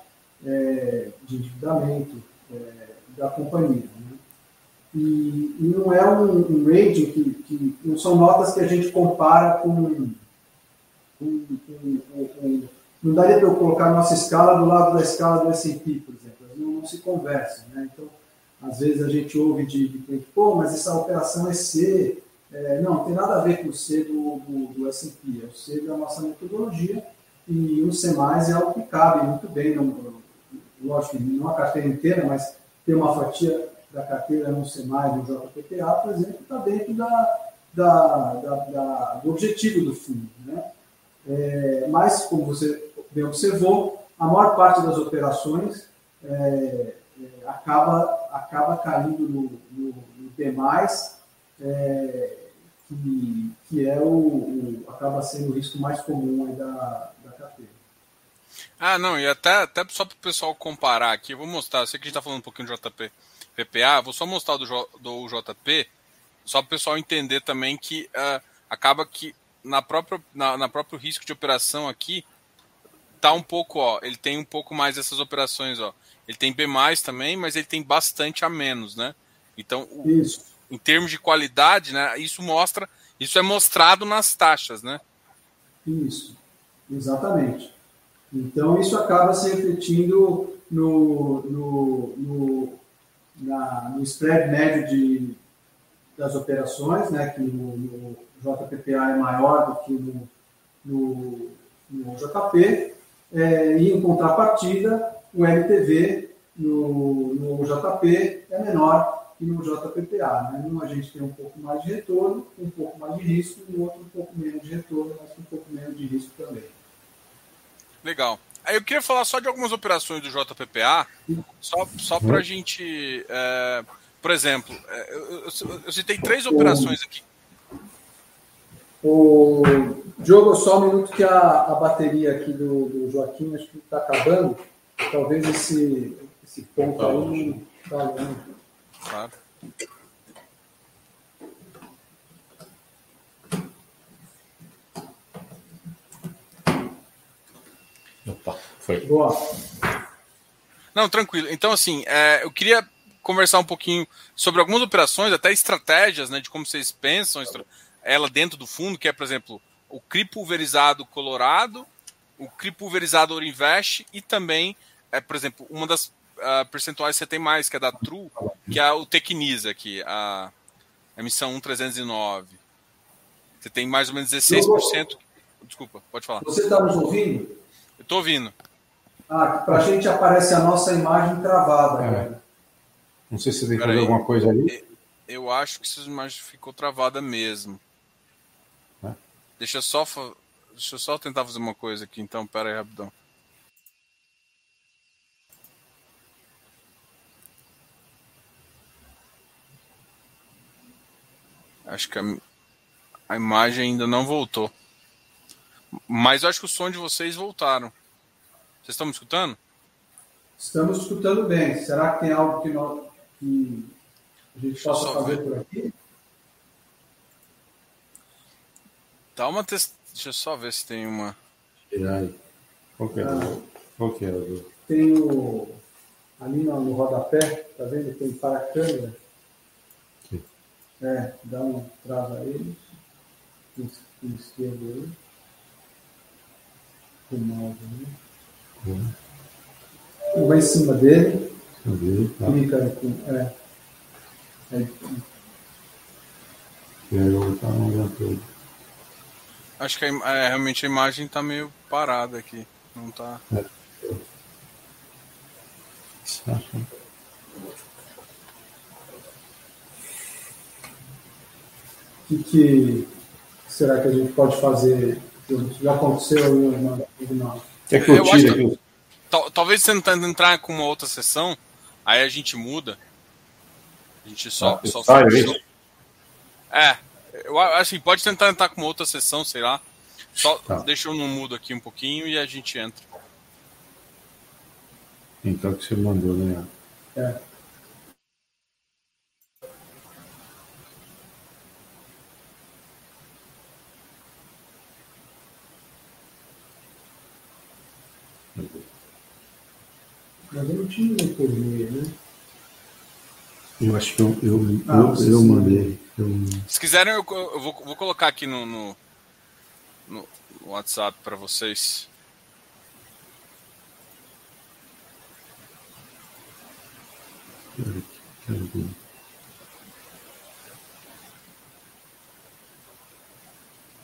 é, de endividamento é, da companhia. Né? E, e, não é um, um rating que, que não são notas que a gente compara com um, um, um, não daria para eu colocar nossa escala do lado da escala do S&P, por exemplo. Não, não, se conversam, né? Então, às vezes a gente ouve de, de pô, mas essa operação é C. É, não, não tem nada a ver com o C do, do, do S&P, é o C da nossa metodologia e o C+, é algo que cabe muito bem, não, lógico, não a carteira inteira, mas ter uma fatia da carteira no C+, no JPPA, por exemplo, está dentro da, da, da, do objetivo do fundo. Né? É, mas, como você bem observou, a maior parte das operações é, é, acaba, acaba caindo no, no, no D+, é, que, que é o, o, acaba sendo o risco mais comum da, da carteira. Ah, não, e até, até só para o pessoal comparar aqui, eu vou mostrar, eu sei que a gente está falando um pouquinho do JP, PPA, vou só mostrar do, do JP, só para o pessoal entender também que uh, acaba que na própria, na, na próprio risco de operação aqui, tá um pouco, ó, ele tem um pouco mais dessas operações, ó. Ele tem B+, também, mas ele tem bastante a menos, né? Então, o, em termos de qualidade, né, isso mostra, isso é mostrado nas taxas, né? Isso, exatamente. Então, isso acaba se refletindo no, no, no, na, no spread médio de, das operações, né, que no, no JPPA é maior do que no, no, no JP, é, e em contrapartida, o LTV no, no JP é menor que no JPPA. Né? Num a gente tem um pouco mais de retorno, um pouco mais de risco, no outro um pouco menos de retorno, mas um pouco menos de risco também. Legal. Aí eu queria falar só de algumas operações do JPPA, só, só para a gente. É, por exemplo, é, eu, eu, eu, citei três operações aqui. O Diogo, só um minuto que a, a bateria aqui do, do Joaquim acho que está acabando. Talvez esse, esse ponto tá aí está longe. Claro. Foi. Boa. Não, tranquilo. Então, assim, é, eu queria conversar um pouquinho sobre algumas operações, até estratégias, né, de como vocês pensam ela dentro do fundo, que é, por exemplo, o CRI pulverizado colorado, o CRI pulverizado Ouro Invest e também, é, por exemplo, uma das uh, percentuais que você tem mais, que é da True, que é o Tecnisa aqui, a emissão 1309. Você tem mais ou menos 16%. Desculpa, pode falar. Você está nos ouvindo? Eu estou ouvindo. Ah, para a gente aparece a nossa imagem travada. É. Não sei se você tem que fazer alguma coisa ali. Eu acho que essa imagem ficou travada mesmo. É. Deixa eu só deixa eu só tentar fazer uma coisa aqui, então, pera aí, rapidão. Acho que a, a imagem ainda não voltou. Mas eu acho que o som de vocês voltaram. Vocês estão me escutando? Estamos escutando bem. Será que tem algo que, nós, que a gente Deixa possa fazer ver. por aqui? Dá uma test... Deixa eu só ver se tem uma. Qual que é? Ah, Qual que é? Tem o. Ali no, no rodapé, tá vendo? Tem para a câmera. É, dá um trava ele. Esquerdo aí o mouse, né? Uhum. Vai em cima dele. Uhum, tá. Clica com. É. Aí, e aí eu vou estar no todo. Acho que é, realmente a imagem está meio parada aqui. Não está. É. O que, que será que a gente pode fazer já aconteceu alguma Quer que eu, eu tire aqui? Talvez você tentando entrar com uma outra sessão, aí a gente muda. A gente só. Ah, só, só, só é, eu, assim, pode tentar entrar com uma outra sessão, sei lá. Só tá. deixa eu no mudo aqui um pouquinho e a gente entra. Então que você mandou, né? É. Mas eu não tinha economia, né? Eu acho que eu, eu, ah, eu, eu mandei. Eu... Se quiserem, eu, eu vou, vou, colocar aqui no, no, no WhatsApp para vocês.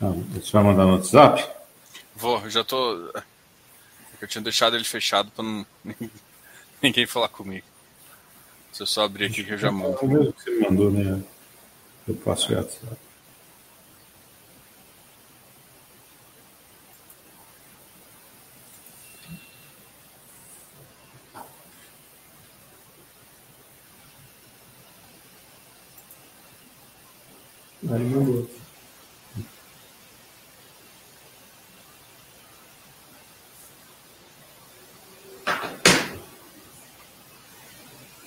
Ah, você vai mandar no WhatsApp? Vou, já tô. Eu tinha deixado ele fechado para não ninguém falar comigo. Se eu só abrir aqui que eu já mando. O mesmo que você me mandou, né? Eu passo WhatsApp. Aí mandou.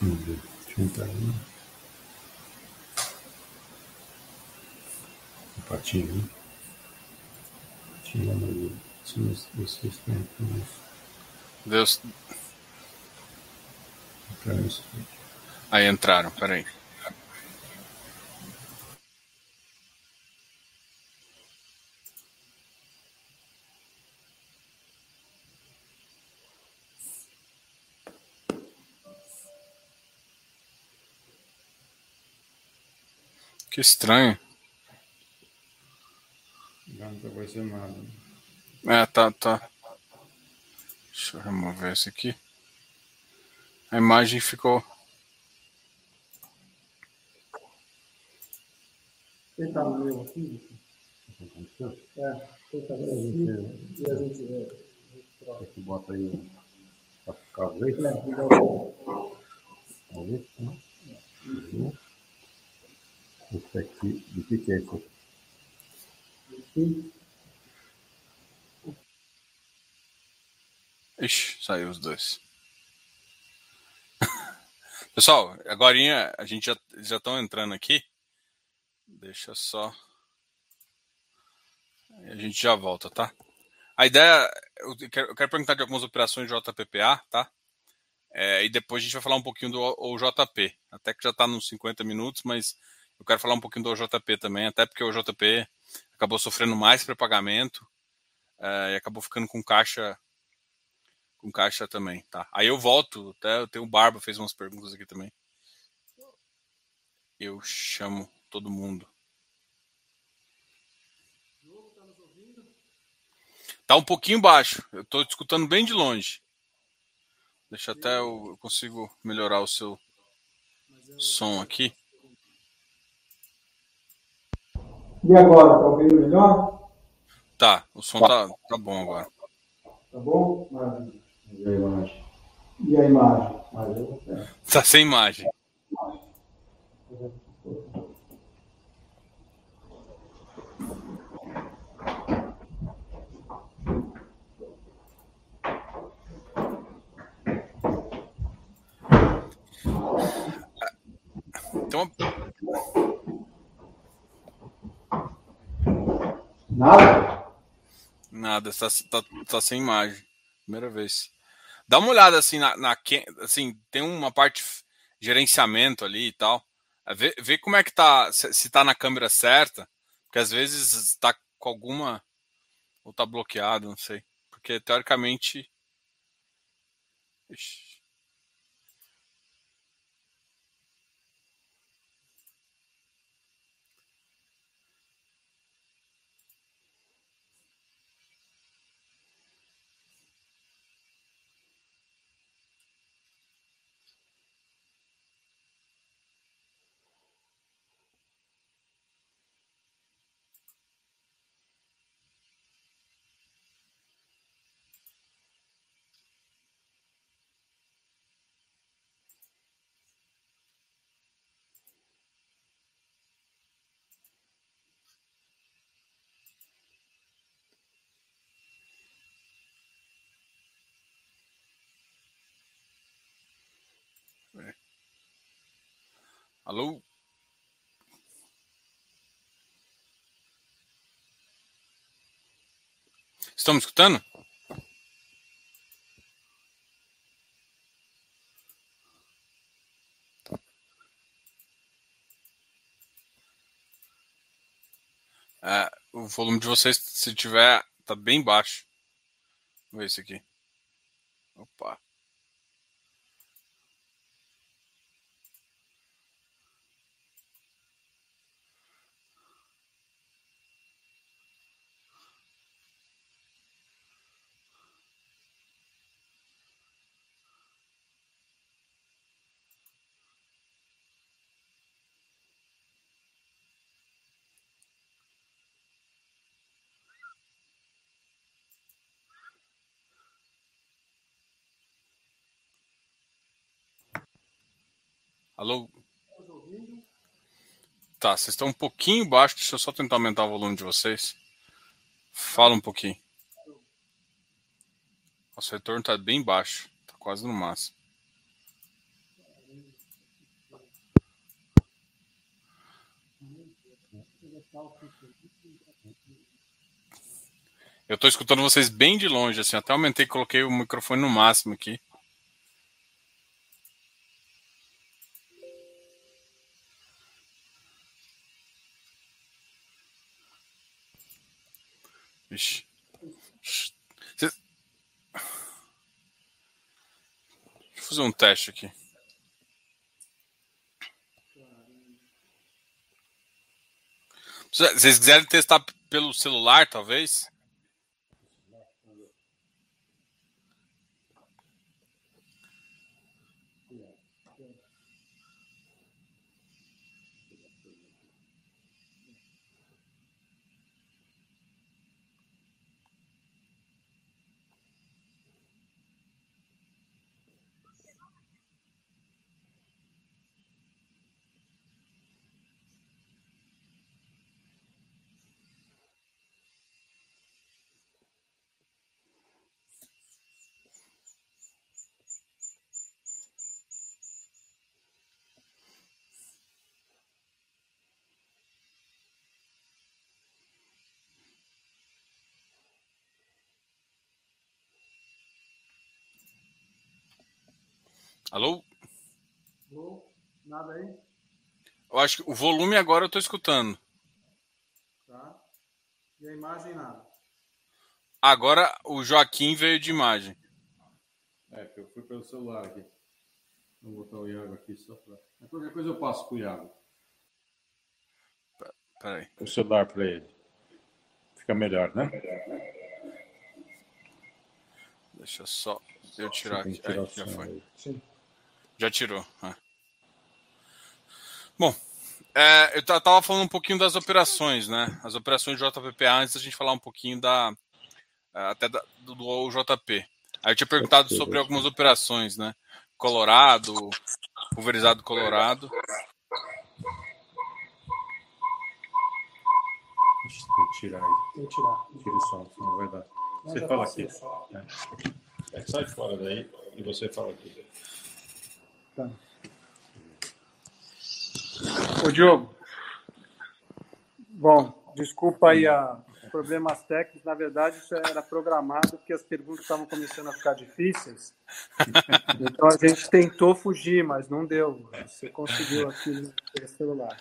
Vamos ver. Patinho, né? Patinho lá no. Deus. Aí entraram, peraí. Que estranho. Já não tá aparecendo nada. É, tá, tá. Deixa eu remover esse aqui. A imagem ficou. Ele tá no meu aqui? É, ele tá no aqui. E a gente. É, Aqui bota aí. Pra ficar vez. é, dá o- Talvez. né? Esse aqui. De que que é esse aqui? Ixi, saiu os dois. Pessoal, agora a gente já estão entrando aqui. Deixa só. A gente já volta, tá? A ideia. Eu quero, eu quero perguntar de algumas operações de JPPA, tá? É, e depois a gente vai falar um pouquinho do OJP. Até que já está nos 50 minutos, mas eu quero falar um pouquinho do OJP também, até porque o OJP acabou sofrendo mais pré-pagamento é, e acabou ficando com caixa com caixa também, tá? Aí eu volto, até eu tenho o Barba fez umas perguntas aqui também. Eu chamo todo mundo. Tá um pouquinho baixo. Eu tô te escutando bem de longe. Deixa até eu, eu consigo melhorar o seu som aqui. E agora, tá ouvindo melhor? Tá, o som tá, tá bom agora. Tá bom? Maravilha. E aí, imagem? E a imagem? Ter. Tá sem imagem. Então, Nada? Nada, tá, tá, tá sem imagem. Primeira vez. Dá uma olhada assim na, na assim, tem uma parte gerenciamento ali e tal. É, Vê, vê como é que tá, se, se tá na câmera certa, porque às vezes tá com alguma ou tá bloqueado, não sei. Porque teoricamente Ixi. Alô? Estão me escutando? É, o volume de vocês, se tiver, tá bem baixo. Vamos ver esse aqui. Opa. Alô? Tá, vocês estão um pouquinho baixo. Deixa eu só tentar aumentar o volume de vocês. Fala um pouquinho. Nosso retorno está bem baixo. Está quase no máximo. Eu estou escutando vocês bem de longe, assim. Até aumentei e coloquei o microfone no máximo aqui. Cês... Deixa eu fazer um teste aqui. Se vocês quiserem testar pelo celular, talvez? Alô? Alô? Nada aí? Eu acho que o volume agora eu estou escutando. Tá. E a imagem nada. Agora o Joaquim veio de imagem. É, que eu fui pelo celular aqui. Vou botar o Iago aqui só para. Qualquer coisa eu passo para o Iago. Peraí. O celular para ele. Fica melhor, né? Deixa só eu tirar aqui. Aí, já foi. Sim. Já tirou. Ah. Bom, é, eu estava falando um pouquinho das operações, né? As operações de JPPA antes da gente falar um pouquinho da até da, do, do JP. Aí eu tinha perguntado sobre algumas operações, né? Colorado, pulverizado Colorado. Tem que tirar aí. Que tirar. Tira o som, senão vai dar. Você fala aqui. É. sai fora daí e você fala aqui. Tá. Ô, Diogo. Bom, desculpa aí a problemas técnicos. Na verdade, isso era programado porque as perguntas estavam começando a ficar difíceis. Então a gente tentou fugir, mas não deu. Você conseguiu aqui pelo celular.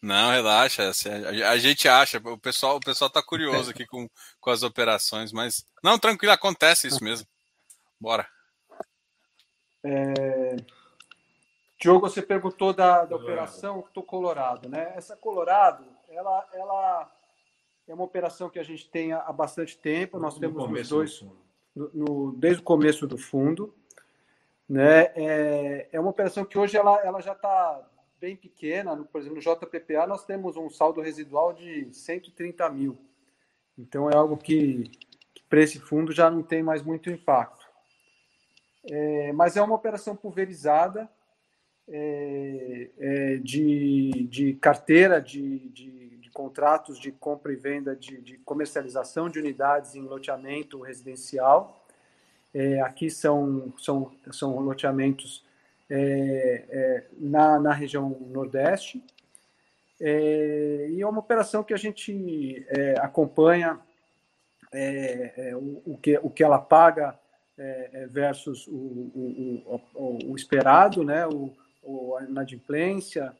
Não, relaxa. Assim, a gente acha. O pessoal, o pessoal tá curioso aqui com, com as operações, mas não, tranquilo, acontece isso mesmo. Bora. É... Diogo, você perguntou da, da operação do Colorado, né? Essa Colorado, ela, ela é uma operação que a gente tem há bastante tempo. Nós temos os dois no, no, desde o começo do fundo, né? É, é uma operação que hoje ela, ela já está bem pequena. Por exemplo, no JPPA nós temos um saldo residual de 130 mil. Então é algo que, que para esse fundo já não tem mais muito impacto. É, mas é uma operação pulverizada é, é, de, de carteira de, de, de, contratos de compra e venda de, comercialização de unidades em loteamento residencial. É, aqui são, são, são loteamentos é, é, na, na região Nordeste. e é uma operação que a gente acompanha o, o, que, o que ela paga é, é, versus o, o, o, o, esperado, né? o, o, a inadimplência,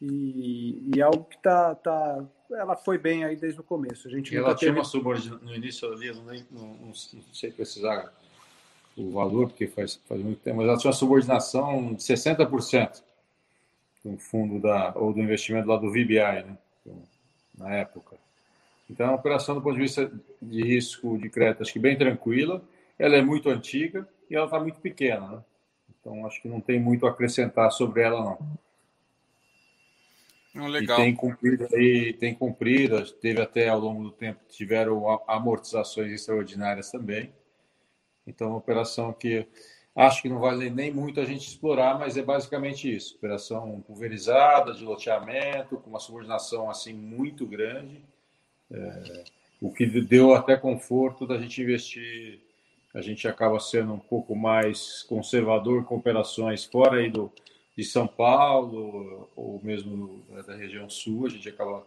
e, e algo que está. Tá, ela foi bem aí desde o começo. A gente ela tinha teve... uma subordinação no início ali, não, não, não, sei precisar o valor, porque faz, faz muito tempo, mas ela tinha uma subordinação de 60% do fundo da, ou do investimento lá do VBI, né? na época. Então, é uma operação do ponto de vista de risco de crédito, acho que bem tranquila ela é muito antiga e ela está muito pequena, né? Então acho que não tem muito a acrescentar sobre ela não. Oh, legal. E tem cumprido aí, tem cumprido, teve até ao longo do tempo tiveram amortizações extraordinárias também. Então, uma operação que Acho que não vale nem muito a gente explorar, mas é basicamente isso: operação pulverizada, de loteamento, com uma subordinação assim muito grande, é, o que deu até conforto da gente investir. A gente acaba sendo um pouco mais conservador com operações fora aí do, de São Paulo ou mesmo da região sul, a gente acaba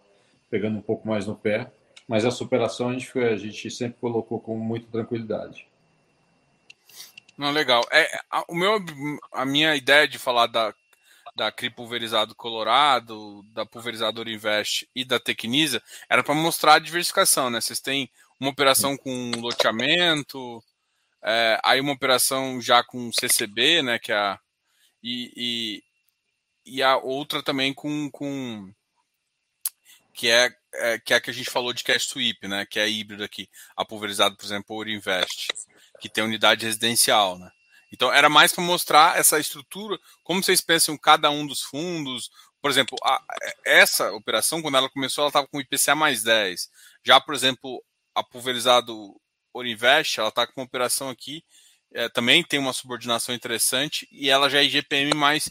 pegando um pouco mais no pé. Mas essa operação a gente, a gente sempre colocou com muita tranquilidade. Não, legal. É, a, o meu, a minha ideia de falar da, da CRI Pulverizado Colorado, da Pulverizadora Invest e da Tecnisa era para mostrar a diversificação, né? Vocês têm uma operação com loteamento, é, aí uma operação já com CCB, né? Que é a, e, e, e a outra também com, com que é, é, que é a que a gente falou de cash sweep, né? Que é híbrido aqui, a pulverizado, por exemplo, por Invest que tem unidade residencial, né? Então era mais para mostrar essa estrutura, como vocês pensam cada um dos fundos. Por exemplo, a, essa operação, quando ela começou, ela estava com IPCA mais 10. Já, por exemplo, a pulverizado Orinvest, ela está com uma operação aqui, é, também tem uma subordinação interessante, e ela já é IGPM mais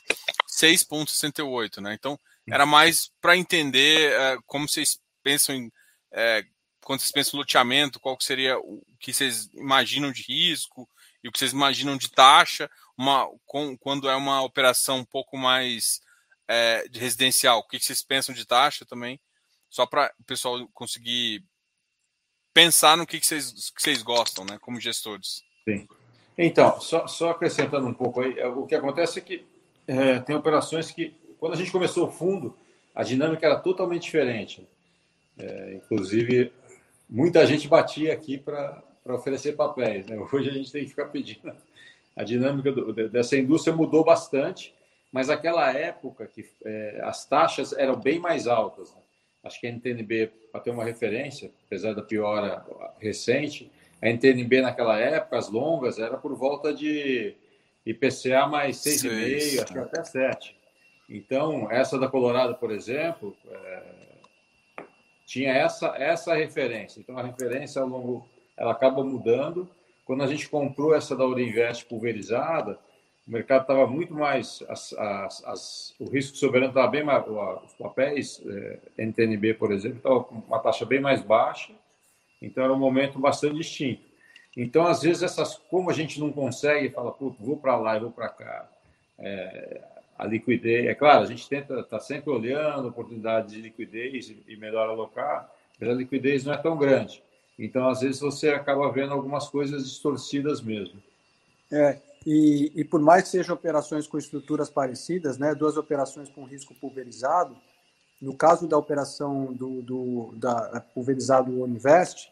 6,68, né? Então, era mais para entender é, como vocês pensam em é, quando vocês pensam em loteamento, qual que seria o que vocês imaginam de risco e o que vocês imaginam de taxa, uma, com, quando é uma operação um pouco mais é, de residencial, o que vocês pensam de taxa também, só para o pessoal conseguir pensar no que, vocês, que vocês gostam, né, como gestores. Sim. Então, só, só acrescentando um pouco aí, o que acontece é que é, tem operações que, quando a gente começou o fundo, a dinâmica era totalmente diferente. É, inclusive, muita gente batia aqui para oferecer papéis. Né? Hoje a gente tem que ficar pedindo. A dinâmica do, dessa indústria mudou bastante, mas aquela época que é, as taxas eram bem mais altas. Né? Acho que a NTNB, para ter uma referência, apesar da piora recente, a NTNB naquela época, as longas, era por volta de IPCA mais 6,5, acho que até 7. Então, essa da Colorado, por exemplo, é, tinha essa essa referência. Então a referência ao longo ela acaba mudando. Quando a gente comprou essa da Urinvest pulverizada, o mercado estava muito mais as, as, as, o risco soberano estava bem mais os papéis é, NTNB por exemplo estava com uma taxa bem mais baixa então era um momento bastante distinto então às vezes essas como a gente não consegue fala vou para lá e vou para cá é, a liquidez. É claro, a gente tenta estar tá sempre olhando oportunidades de liquidez e melhor alocar, mas a liquidez não é tão grande. Então, às vezes, você acaba vendo algumas coisas distorcidas mesmo. É, e, e por mais que sejam operações com estruturas parecidas, né, duas operações com risco pulverizado, no caso da operação do, do da pulverizado Invest,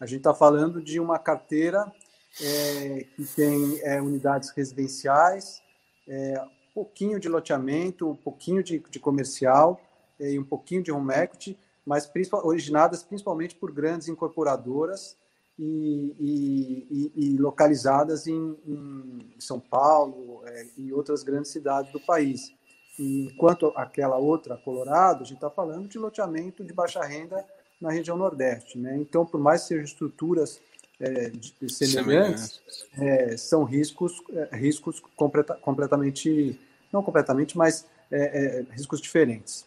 a gente está falando de uma carteira é, que tem é, unidades residenciais, é, pouquinho de loteamento, um pouquinho de, de comercial eh, e um pouquinho de home equity, mas originadas principalmente por grandes incorporadoras e, e, e, localizadas em, em, São Paulo é, e outras grandes cidades do país. E, enquanto aquela outra, Colorado, a gente está falando de loteamento de baixa renda na região Nordeste. Né? Então, por mais que sejam estruturas é, semelhantes, é, são riscos, é, riscos completa, completamente não completamente, mas é, é, riscos diferentes.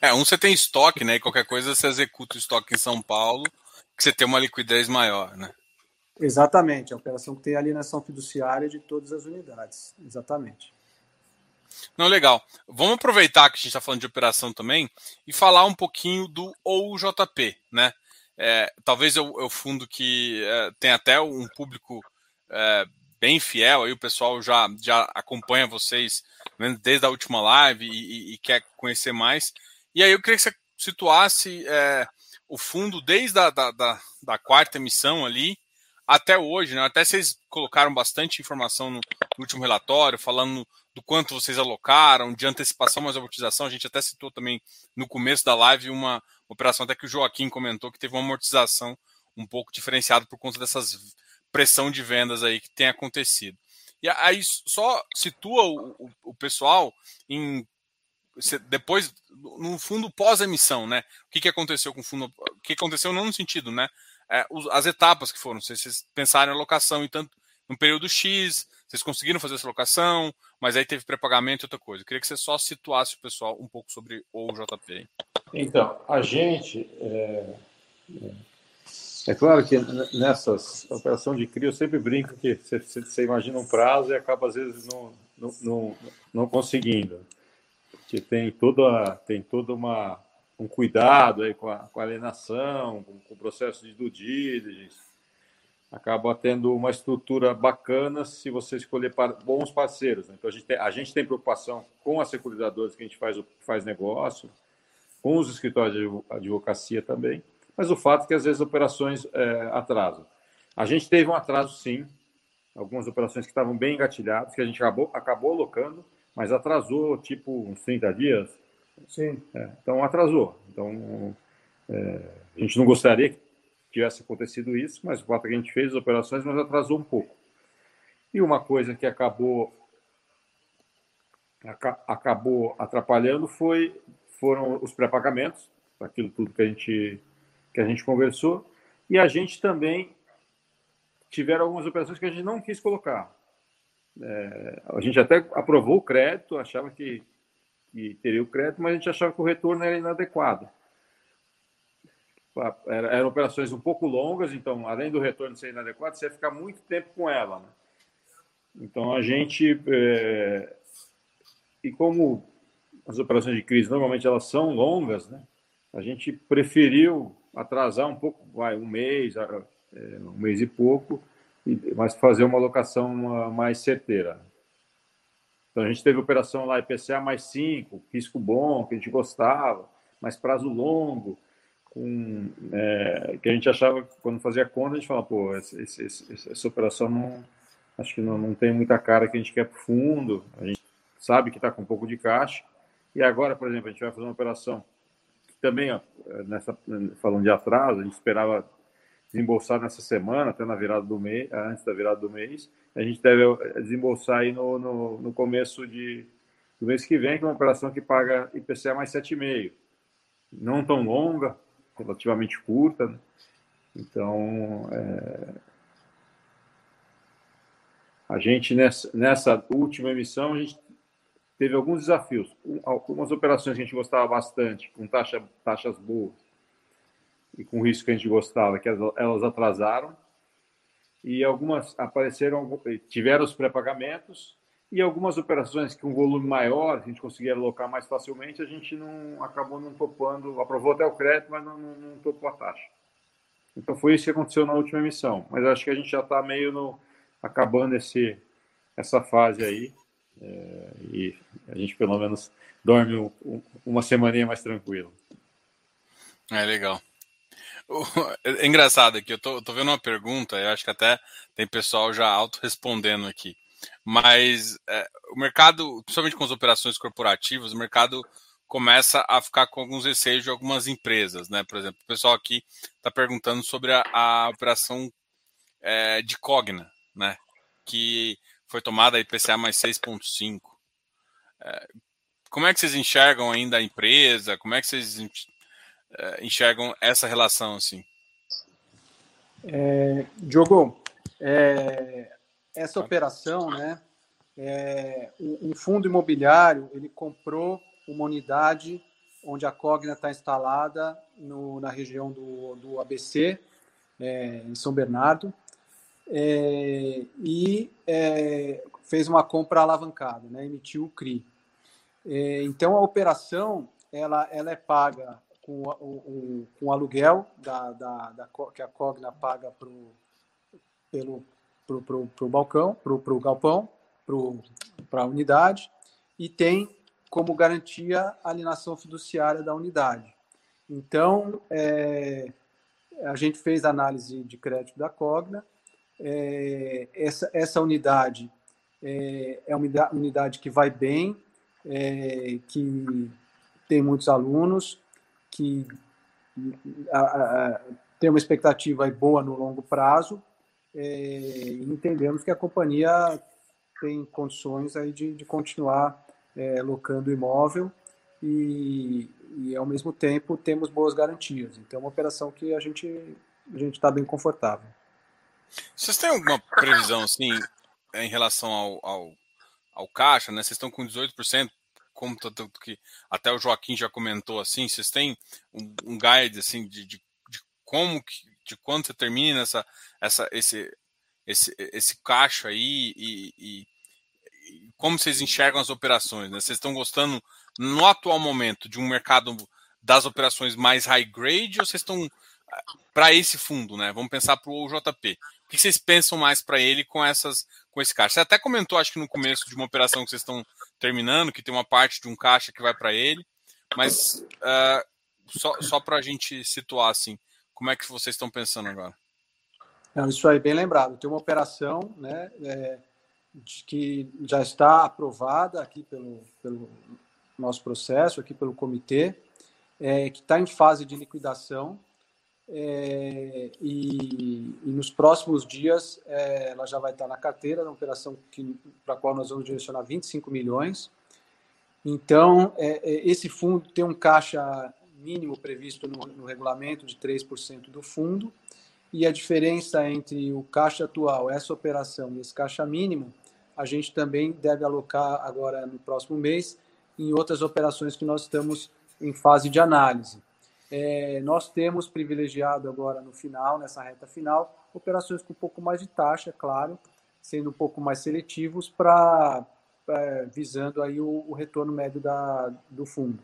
É, um você tem estoque, né? E qualquer coisa você executa o estoque em São Paulo, que você tem uma liquidez maior, né? Exatamente, a operação que tem alienação fiduciária de todas as unidades. Exatamente. Não, legal. Vamos aproveitar que a gente está falando de operação também e falar um pouquinho do OUJP, né? É, talvez é o, fundo que é, tem até um público é, bem fiel, aí o pessoal já, já acompanha vocês né, desde a última live e, e, quer conhecer mais. E aí eu queria que você situasse é, o fundo desde a da, da, da, quarta emissão ali até hoje, né? Até vocês colocaram bastante informação no, último relatório, falando do quanto vocês alocaram, de antecipação mais amortização. A gente até citou também no começo da live uma operação até que o Joaquim comentou que teve uma amortização um pouco diferenciada por conta dessas pressão de vendas aí que tem acontecido. E aí só situa o, o, o pessoal em depois no fundo pós-emissão, né? O que, que aconteceu com o fundo? O que aconteceu não no sentido, né? É, as etapas que foram, se vocês pensarem em alocação e tanto no período X, vocês conseguiram fazer essa locação, mas aí teve pré-pagamento e outra coisa. Eu queria que você só situasse o pessoal um pouco sobre o JP. Então, a gente. É, é claro que nessas operações de CRI eu sempre brinco que você, você imagina um prazo e acaba às vezes não, não, não, não conseguindo. Que tem toda, tem toda uma, um cuidado aí com a, com a alienação, com, com o processo de due diligence acaba tendo uma estrutura bacana se você escolher bons parceiros. Né? Então, a gente, tem, a gente tem preocupação com as securitizadoras que a gente faz, faz negócio, com os escritórios de advocacia também, mas o fato é que às vezes operações é, atrasam. A gente teve um atraso, sim, algumas operações que estavam bem engatilhadas, que a gente acabou, acabou alocando, mas atrasou tipo uns 30 dias. Sim. É, então, atrasou. Então, é, a gente não gostaria que tivesse acontecido isso, mas o fato é que a gente fez as operações, mas atrasou um pouco. E uma coisa que acabou acabou atrapalhando foi foram os pré-pagamentos, aquilo tudo que a gente que a gente conversou, e a gente também tiveram algumas operações que a gente não quis colocar. É, a gente até aprovou o crédito, achava que, que teria o crédito, mas a gente achava que o retorno era inadequado eram operações um pouco longas, então, além do retorno ser inadequado, você ia ficar muito tempo com ela. Né? Então, a gente. É... E como as operações de crise normalmente elas são longas, né? a gente preferiu atrasar um pouco, vai, um mês, é, um mês e pouco, mas fazer uma alocação mais certeira. Então, a gente teve operação lá IPCA mais 5, risco bom, que a gente gostava, mas prazo longo com é, que a gente achava quando fazia conta a gente falava pô esse, esse, esse, essa operação não acho que não, não tem muita cara que a gente quer para fundo a gente sabe que está com um pouco de caixa e agora por exemplo a gente vai fazer uma operação que também ó, nessa falando de atraso a gente esperava desembolsar nessa semana até na virada do mês antes da virada do mês a gente deve desembolsar aí no, no, no começo de do mês que vem que é uma operação que paga IPCA mais 7,5 não tão longa relativamente curta. Né? Então, é... a gente, nessa, nessa última emissão, a gente teve alguns desafios. Algumas operações que a gente gostava bastante, com taxa, taxas boas e com risco que a gente gostava, que elas, atrasaram. E algumas apareceram, tiveram os pré-pagamentos e algumas operações com volume maior, a gente conseguia alocar mais facilmente, a gente não acabou não topando, aprovou até o crédito, mas não, não, não topou a taxa. Então foi isso que aconteceu na última emissão. Mas acho que a gente já está meio no, acabando esse, essa fase aí. É, e a gente pelo menos dorme um, uma semaninha mais tranquilo. É legal. É engraçado aqui, eu tô, tô vendo uma pergunta, eu acho que até tem pessoal já auto-respondendo aqui. Mas é, o mercado, principalmente com as operações corporativas, o mercado começa a ficar com alguns receios de algumas empresas, né? Por exemplo, o pessoal aqui está perguntando sobre a, a operação é, de Cogna, né? Que foi tomada a IPCA mais 6,5. É, como é que vocês enxergam ainda a empresa? Como é que vocês é, enxergam essa relação assim? É, Diogo, é, essa operação, né, é, um fundo imobiliário ele comprou uma unidade onde a Cogna está instalada no, na região do, do ABC, é, em São Bernardo, e fez uma compra alavancada, né, emitiu o CRI. Então, a operação ela, ela é paga com o, com o aluguel da, da, da, que a Cogna paga pro, pelo, para o balcão, para o galpão, para a unidade, e tem como garantia a alienação fiduciária da unidade. Então, é, a gente fez análise de crédito da Cogna. É, essa, essa unidade é, é uma unidade que vai bem, é, que tem muitos alunos, que a, a, tem uma expectativa boa no longo prazo é, entendemos que a companhia tem condições aí de, de continuar é, locando imóvel e, e, ao mesmo tempo, temos boas garantias. Então, é uma operação que a gente a gente está bem confortável. Vocês têm alguma previsão, assim, em relação ao, ao, ao caixa, né? Vocês estão com 18%, como que até o Joaquim já comentou, assim, vocês têm um, um guide, assim, de, de, de como que, de quando você termina essa, essa, esse, esse, esse caixa aí e, e, e como vocês enxergam as operações, né? Vocês estão gostando, no atual momento, de um mercado das operações mais high grade ou vocês estão para esse fundo, né? Vamos pensar para o JP. O que vocês pensam mais para ele com essas, com esse caixa? Você até comentou, acho que no começo de uma operação que vocês estão terminando, que tem uma parte de um caixa que vai para ele, mas uh, só, só para a gente situar assim, como é que vocês estão pensando agora? Não, isso aí, bem lembrado. Tem uma operação, né, é, que já está aprovada aqui pelo, pelo nosso processo, aqui pelo comitê, é, que está em fase de liquidação é, e, e, nos próximos dias é, ela já vai estar na carteira, na operação para a qual nós vamos direcionar 25 milhões. Então, é, é, esse fundo tem um caixa mínimo previsto no, no regulamento de 3% do fundo, e a diferença entre o caixa atual, essa operação e esse caixa mínimo, a gente também deve alocar agora no próximo mês em outras operações que nós estamos em fase de análise. É, nós temos privilegiado agora no final, nessa reta final, operações com um pouco mais de taxa, claro, sendo um pouco mais seletivos para é, visando aí o, o, retorno médio da, do fundo.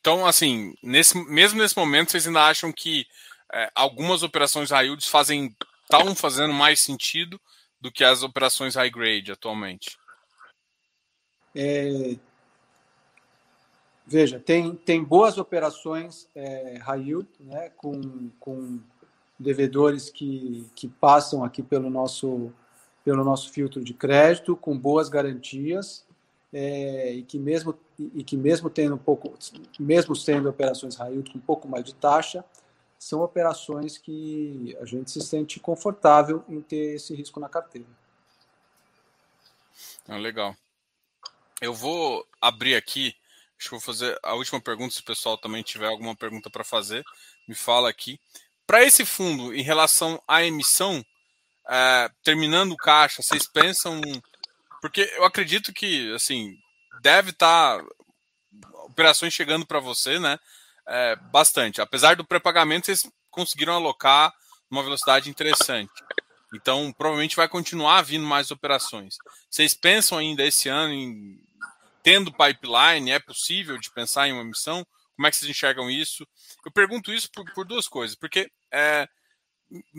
Então, assim, nesse, mesmo nesse momento, vocês ainda acham que é, algumas operações high yields fazem estão fazendo mais sentido do que as operações high grade atualmente? É, Veja, tem, tem boas operações é, yield, né, com, com devedores que, que passam aqui pelo nosso, pelo nosso filtro de crédito, com boas garantias, é, e que mesmo e que mesmo tendo um pouco, mesmo sendo operações yield com um pouco mais de taxa, são operações que a gente se sente confortável em ter esse risco na carteira. Ah, legal. Eu vou abrir aqui Acho que vou fazer a última pergunta, se o pessoal também tiver alguma pergunta para fazer, me fala aqui. Para esse fundo, em relação à emissão, é, terminando o caixa, vocês pensam. Porque eu acredito que, assim, deve estar tá operações chegando para você, né? É, bastante. Apesar do pré-pagamento, vocês conseguiram alocar uma velocidade interessante. Então, provavelmente vai continuar vindo mais operações. Vocês pensam ainda esse ano em tendo pipeline, é possível de pensar em uma missão? Como é que vocês enxergam isso? Eu pergunto isso por, por duas coisas, porque é,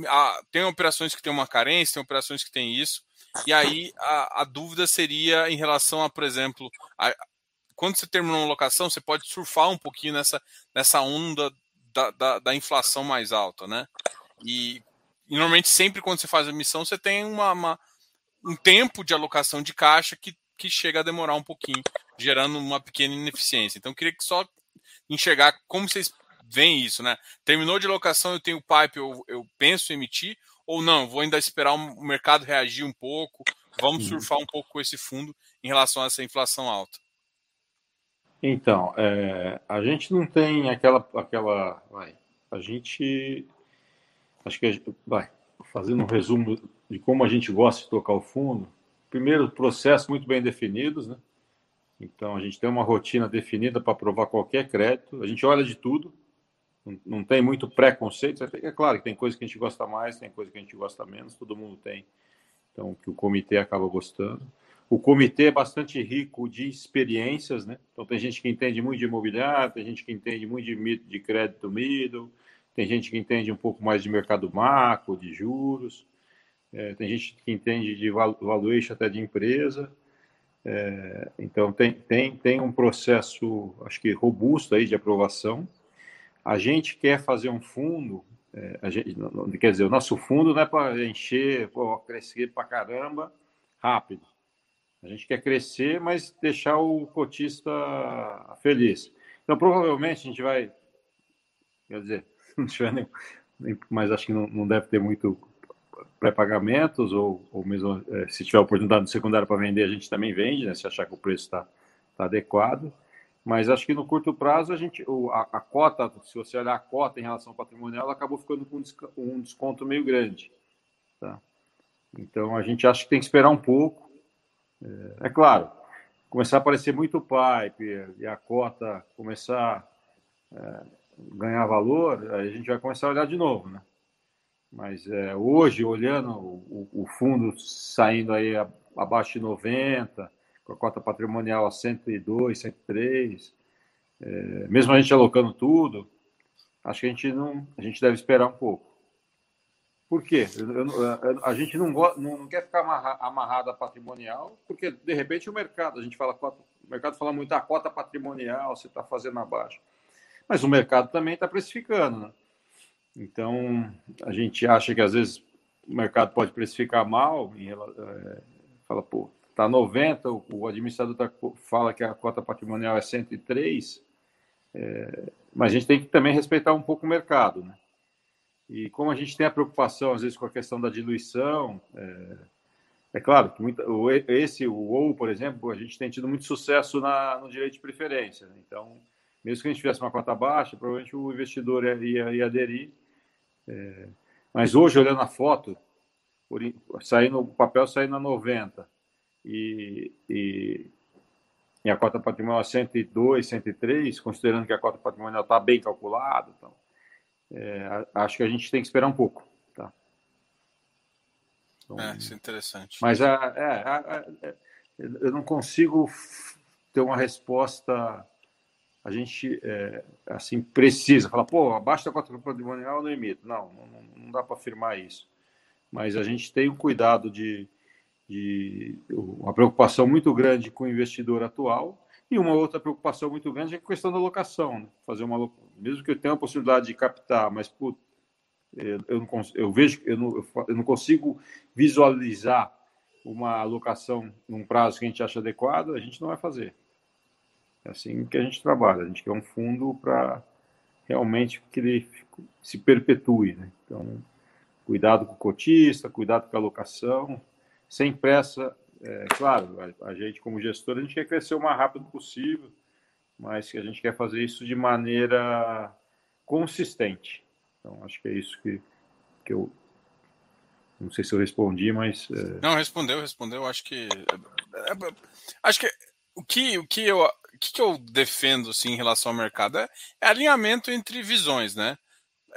a, tem operações que têm uma carência, tem operações que têm isso, e aí a, a dúvida seria em relação a, por exemplo, a, quando você terminou uma locação, você pode surfar um pouquinho nessa, nessa onda da, da, da inflação mais alta, né? E, e, normalmente sempre quando você faz a missão, você tem uma, uma um tempo de alocação de caixa que que chega a demorar um pouquinho, gerando uma pequena ineficiência. Então, eu queria que só enxergar como vocês veem isso, né? Terminou de locação, eu tenho o pipe, eu, eu penso em emitir, ou não, vou ainda esperar o mercado reagir um pouco, vamos uhum. surfar um pouco com esse fundo em relação a essa inflação alta. Então, é, a gente não tem aquela, aquela, vai, a gente, acho que, vai, fazendo um resumo de como a gente gosta de tocar o fundo, primeiro, processos muito bem definidos, né? Então, a gente tem uma rotina definida para aprovar qualquer crédito. A gente olha de tudo, não, tem muito preconceito. É claro que tem coisa que a gente gosta mais, tem coisa que a gente gosta menos, todo mundo tem. Então, que o comitê acaba gostando. O comitê é bastante rico de experiências, né? Então, tem gente que entende muito de imobiliário, tem gente que entende muito de, de crédito middle, tem gente que entende um pouco mais de mercado macro, de juros. É, tem gente que entende de valuation até de empresa. É, então, tem, tem, tem um processo, acho que robusto aí de aprovação. A gente quer fazer um fundo, é, gente, quer dizer, o nosso fundo não é para encher, pô, crescer para caramba rápido. A gente quer crescer, mas deixar o cotista feliz. Então, provavelmente, a gente vai, quer dizer, não tiver nem mas acho que não, não deve ter muito pré-pagamentos ou, ou mesmo é, se tiver oportunidade no secundário para vender, a gente também vende, né, se achar que o preço está tá adequado. Mas acho que no curto prazo a gente, a, a, cota, se você olhar a cota em relação ao patrimonial, ela acabou ficando com um desconto meio grande. Tá? Então a gente acha que tem que esperar um pouco. É, é claro, começar a aparecer muito pipe e a cota começar a é, ganhar valor, aí a gente vai começar a olhar de novo, né? Mas é, hoje, olhando o, o, fundo saindo aí abaixo de 90, com a cota patrimonial a 102, 103, é, mesmo a gente alocando tudo, acho que a gente não, a gente deve esperar um pouco. Por quê? Eu, eu, a gente não, não, não quer ficar amarra, amarrado a patrimonial, porque de repente o mercado, a gente fala, o mercado fala muito a ah, cota patrimonial, você está fazendo abaixo. Mas o mercado também está precificando, né? Então, a gente acha que às vezes o mercado pode precificar mal, é, fala, pô, está 90, o, o administrador tá, fala que a cota patrimonial é 103, é, mas a gente tem que também respeitar um pouco o mercado, né? E como a gente tem a preocupação, às vezes, com a questão da diluição, é, é claro que muita, o, esse, o OU, por exemplo, a gente tem tido muito sucesso na, no direito de preferência. Né? Então, mesmo que a gente tivesse uma cota baixa, provavelmente o investidor ia, ia aderir. É, mas hoje, olhando a foto, por, saindo, o papel saindo a 90, e, e, e a cota patrimonial 102, 103, considerando que a cota patrimonial está bem calculada. Então, é, acho que a gente tem que esperar um pouco. Tá? Então, é, isso é interessante. Mas a, é, a, a, eu não consigo ter uma resposta. A gente, é, assim, precisa falar, pô, abaixo da cota patrimonial eu não emito. Não, não, não dá para afirmar isso. Mas a gente tem o cuidado de, de uma preocupação muito grande com o investidor atual e uma outra preocupação muito grande é a questão da locação. Né? Fazer uma mesmo que eu tenha a possibilidade de captar, mas putz, eu, eu, não, eu vejo eu não, eu não consigo visualizar uma alocação num prazo que a gente acha adequado, a gente não vai fazer. É assim que a gente trabalha. A gente quer um fundo para realmente que ele se perpetue. Né? Então, cuidado com o cotista, cuidado com a alocação sem pressa. É, claro, a, a, gente, como gestor, a gente quer crescer o mais rápido possível, mas que a gente quer fazer isso de maneira consistente. Então, acho que é isso que, que eu. Não sei se eu respondi, mas. É... Não, respondeu, respondeu. Acho que. É, é, acho que o que, o que eu. O que, eu defendo assim, em relação ao mercado é, é alinhamento entre visões, né?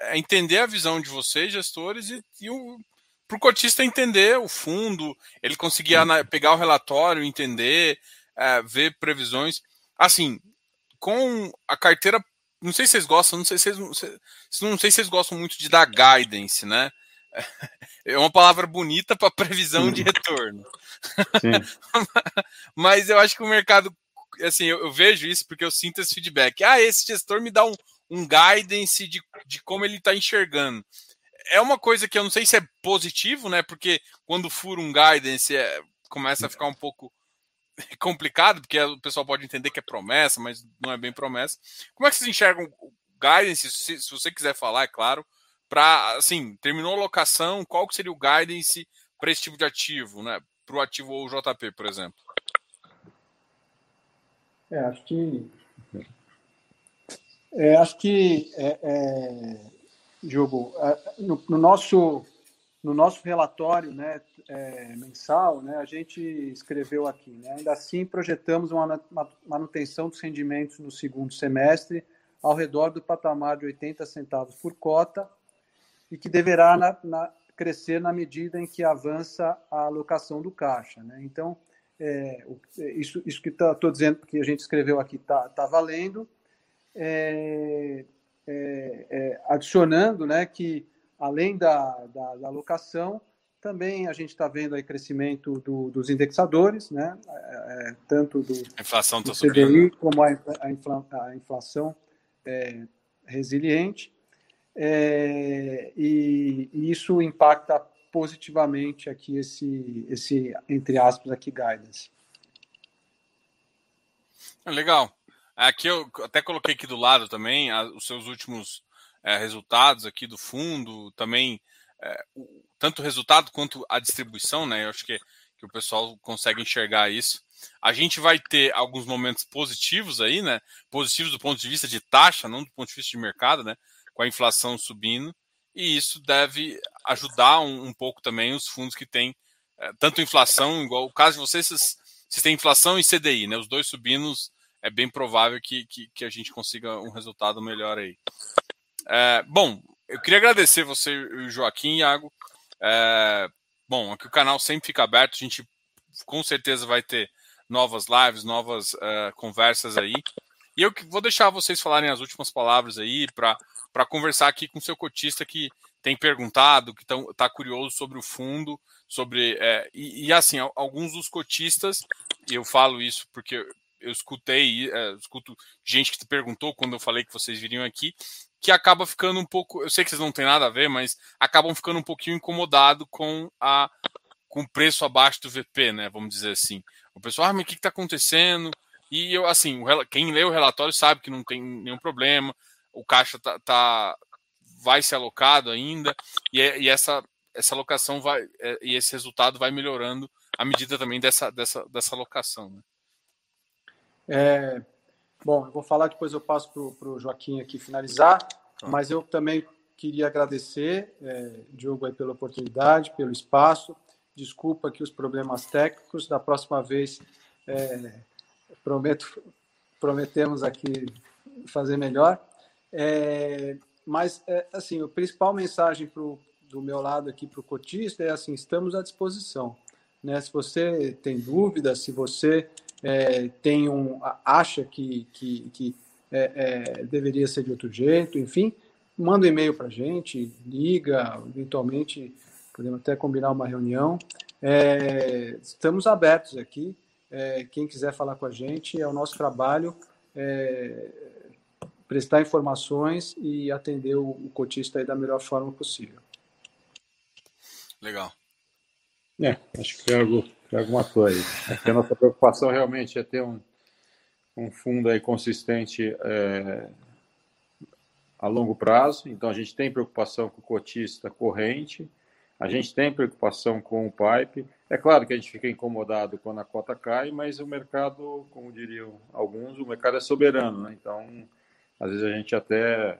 É entender a visão de vocês, gestores, e, e o, para o cotista entender o fundo, ele conseguir pegar o relatório, entender, é, ver previsões. Assim, com a carteira, não sei se vocês gostam, não sei se vocês, não sei se vocês gostam muito de dar guidance, né? É uma palavra bonita para previsão de retorno. Mas eu acho que o mercado, assim, eu, eu, vejo isso porque eu sinto esse feedback. Ah, esse gestor me dá um, um guidance de, de como ele está enxergando é uma coisa que eu não sei se é positivo, né? Porque quando fura um guidance é, começa a ficar um pouco complicado, porque o pessoal pode entender que é promessa, mas não é bem promessa. Como é que vocês enxergam o guidance, se, se você quiser falar, é claro, para, assim, terminou a locação, qual que seria o guidance para esse tipo de ativo, né? Para o ativo ou JP, por exemplo? É, acho que. É, acho que é, é Diogo, no, no, nosso, no nosso relatório né, é, mensal, né, a gente escreveu aqui, né, ainda assim projetamos uma manutenção dos rendimentos no segundo semestre ao redor do patamar de 80 centavos por cota e que deverá na, na, crescer na medida em que avança a alocação do caixa. Né? Então, é, isso, isso que estou tá, dizendo que a gente escreveu aqui está tá valendo. É, é, é, adicionando né, que, além da, da, da alocação, também a gente está vendo aí crescimento do, dos indexadores, né, é, é tanto do, inflação do CDI como a, a, infla, a inflação é, resiliente. É, e, e, isso impacta positivamente aqui esse, esse entre aspas, aqui guidance. Legal. Aqui eu até coloquei aqui do lado também a, os seus últimos é, resultados aqui do fundo, também é, o, tanto o resultado quanto a distribuição, né? Eu acho que, que o pessoal consegue enxergar isso. A gente vai ter alguns momentos positivos aí, né? Positivos do ponto de vista de taxa, não do ponto de vista de mercado, né? Com a inflação subindo. E isso deve ajudar um, um pouco também os fundos que têm é, tanto inflação, igual o caso de vocês, vocês, vocês têm inflação e CDI, né? Os dois subindo, é bem provável que, que, que a gente consiga um resultado melhor aí. É, bom, eu queria agradecer você, Joaquim, Iago. É, bom, aqui o canal sempre fica aberto, a gente com certeza vai ter novas lives, novas uh, conversas aí. E eu vou deixar vocês falarem as últimas palavras aí para conversar aqui com seu cotista que tem perguntado, que está curioso sobre o fundo, sobre. É, e, e, assim, alguns dos cotistas, eu falo isso porque eu escutei, é, escuto gente que perguntou quando eu falei que vocês viriam aqui, que acaba ficando um pouco, eu sei que vocês não têm nada a ver, mas acabam ficando um pouquinho incomodado com a com o preço abaixo do VP, né? Vamos dizer assim. O pessoal, ah, mas o que está acontecendo? E eu, assim, quem lê o relatório sabe que não tem nenhum problema, o caixa tá, tá vai ser alocado ainda, e, e, essa, essa alocação vai, é, e esse resultado vai melhorando à medida também dessa, dessa, dessa alocação. Né? É, Bom, eu vou falar, depois eu passo para o Joaquim aqui finalizar, tá. mas eu também queria agradecer, é, Diogo, aí, pela oportunidade, pelo espaço. Desculpa aqui os problemas técnicos. Da próxima vez, é, prometo, prometemos aqui fazer melhor. É, mas, é, assim, a principal mensagem pro, do meu lado aqui para o cotista é assim: estamos à disposição. Né? Se você tem dúvidas, se você é, tem um, acha que, que, que é, é, deveria ser de outro jeito, enfim, manda um e-mail para a gente, liga, eventualmente podemos até combinar uma reunião. É, estamos abertos aqui. Quem quiser falar com a gente, é o nosso trabalho prestar informações e atender o, o cotista da melhor forma possível. Legal. É, acho que tem algo Tiago matou aí. a nossa preocupação realmente é ter um, um fundo aí consistente é, a longo prazo. Então, a gente tem preocupação com o cotista corrente, a gente tem preocupação com o pipe. É claro que a gente fica incomodado quando a cota cai, mas o mercado, como diriam alguns, o mercado é soberano. Né? Então, às vezes a gente até,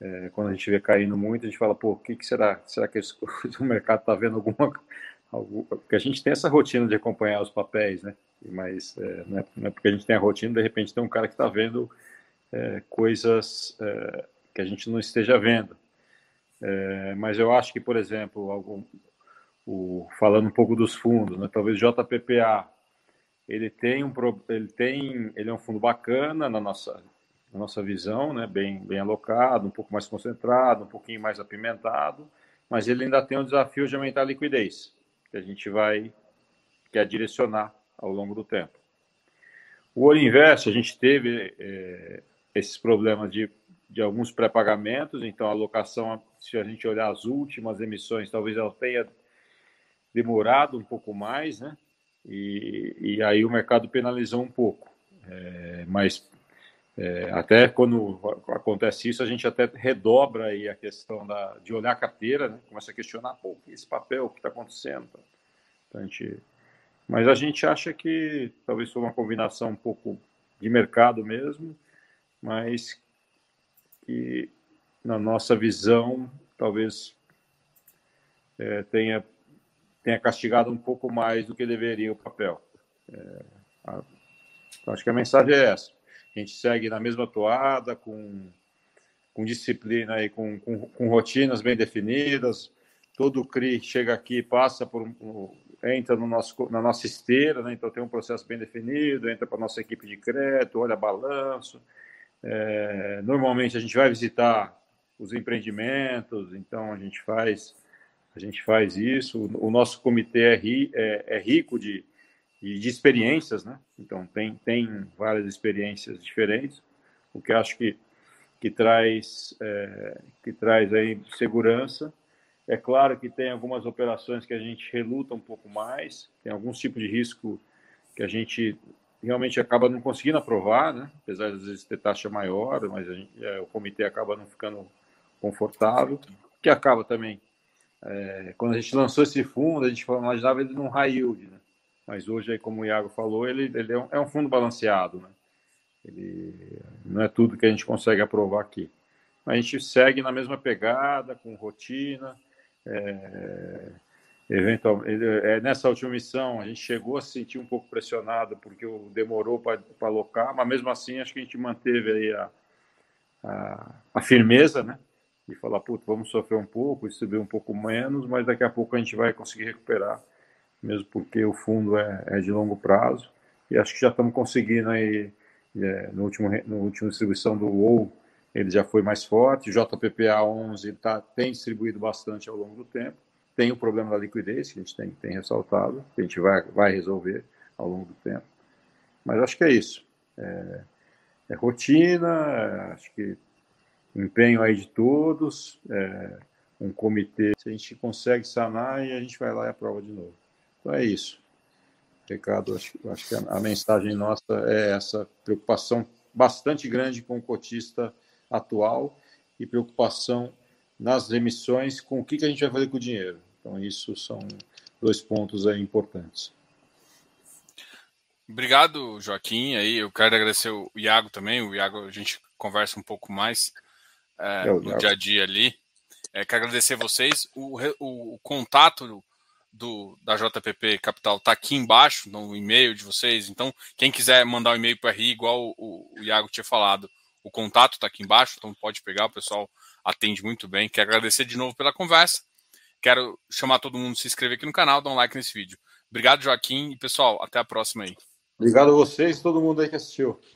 é, quando a gente vê caindo muito, a gente fala, pô, o que, que será? Será que o mercado está vendo alguma porque a gente tem essa rotina de acompanhar os papéis, né? Mas é, não, é, não, é, porque a gente tem a rotina, de repente tem um cara que está vendo é, coisas é, que a gente não esteja vendo. É, mas eu acho que, por exemplo, algum, o, falando um pouco dos fundos, né? Talvez JPPA, ele tem um ele tem ele é um fundo bacana na nossa nossa visão, né? Bem bem alocado, um pouco mais concentrado, um pouquinho mais apimentado, mas ele ainda tem um desafio de aumentar a liquidez que a gente vai quer direcionar ao longo do tempo. O Ouro Invest, a gente teve é, esses problemas de, de alguns pré-pagamentos, então a alocação, se a gente olhar as últimas emissões, talvez ela tenha demorado um pouco mais, né? E, e aí o mercado penalizou um pouco. É, mas é, até quando acontece isso, a gente até redobra aí a questão da, de olhar a carteira, né? começa a questionar, pô, esse papel, o que está acontecendo? Então, a gente, mas a gente acha que talvez foi uma combinação um pouco de mercado mesmo, mas que na nossa visão talvez é, tenha, tenha castigado um pouco mais do que deveria o papel. É, a, acho que a mensagem é essa a gente segue na mesma toada, com, com disciplina e com, com, com rotinas bem definidas. Todo CRI chega aqui, passa por entra no nosso, na nossa esteira, né? então tem um processo bem definido, entra para a nossa equipe de crédito, olha balanço. É, normalmente a gente vai visitar os empreendimentos, então a gente faz a gente faz isso. O nosso comitê é, ri, é, é rico de, e de experiências, né? Então tem tem várias experiências diferentes, o que acho que que traz é, que traz aí segurança. É claro que tem algumas operações que a gente reluta um pouco mais, tem alguns tipos de risco que a gente realmente acaba não conseguindo aprovar, né? Apesar de às vezes ter taxa maior, mas gente, é, o comitê acaba não ficando confortável, que acaba também é, quando a gente lançou esse fundo, a gente imaginava ele num high yield, né? Mas hoje, aí, como o Iago falou, ele, ele é, um, é um fundo balanceado, né? Ele não é tudo que a gente consegue aprovar aqui. A gente segue na mesma pegada, com rotina. É, eventual, é, nessa última missão, a gente chegou a se sentir um pouco pressionado, porque demorou para alocar, mas mesmo assim, acho que a gente manteve aí a, a, a firmeza, né? E falar, puta, vamos sofrer um pouco, subir um pouco menos, mas daqui a pouco a gente vai conseguir recuperar, mesmo porque o fundo é, é de longo prazo. E acho que já estamos conseguindo aí, é, no último, no último distribuição do WoW, ele já foi mais forte. JPPA 11 tá, tem distribuído bastante ao longo do tempo. Tem o problema da liquidez, que a gente tem, tem ressaltado, que a gente vai, vai resolver ao longo do tempo. Mas acho que é isso. É, é rotina, acho que empenho aí de todos, é, um comitê. Se a gente consegue sanar, e a gente vai lá e aprova de novo. Então é isso. Recado, acho, acho que a, a mensagem nossa é essa preocupação bastante grande com o cotista atual e preocupação nas emissões com o que, que a gente vai fazer com o dinheiro. Então, isso são dois pontos aí importantes. Obrigado, Joaquim. Aí eu quero agradecer o Iago também. O Iago a gente conversa um pouco mais é, é no dia a dia ali. É, quero agradecer vocês. O, o, o contato do, da JPP Capital está aqui embaixo no e-mail de vocês. Então, quem quiser mandar um e-mail para RI, igual o, o Iago tinha falado, o contato está aqui embaixo, então pode pegar, o pessoal atende muito bem. Quero agradecer de novo pela conversa. Quero chamar todo mundo a se inscrever aqui no canal, dar um like nesse vídeo. Obrigado, Joaquim, e pessoal, até a próxima aí. Obrigado a vocês todo mundo aí que assistiu.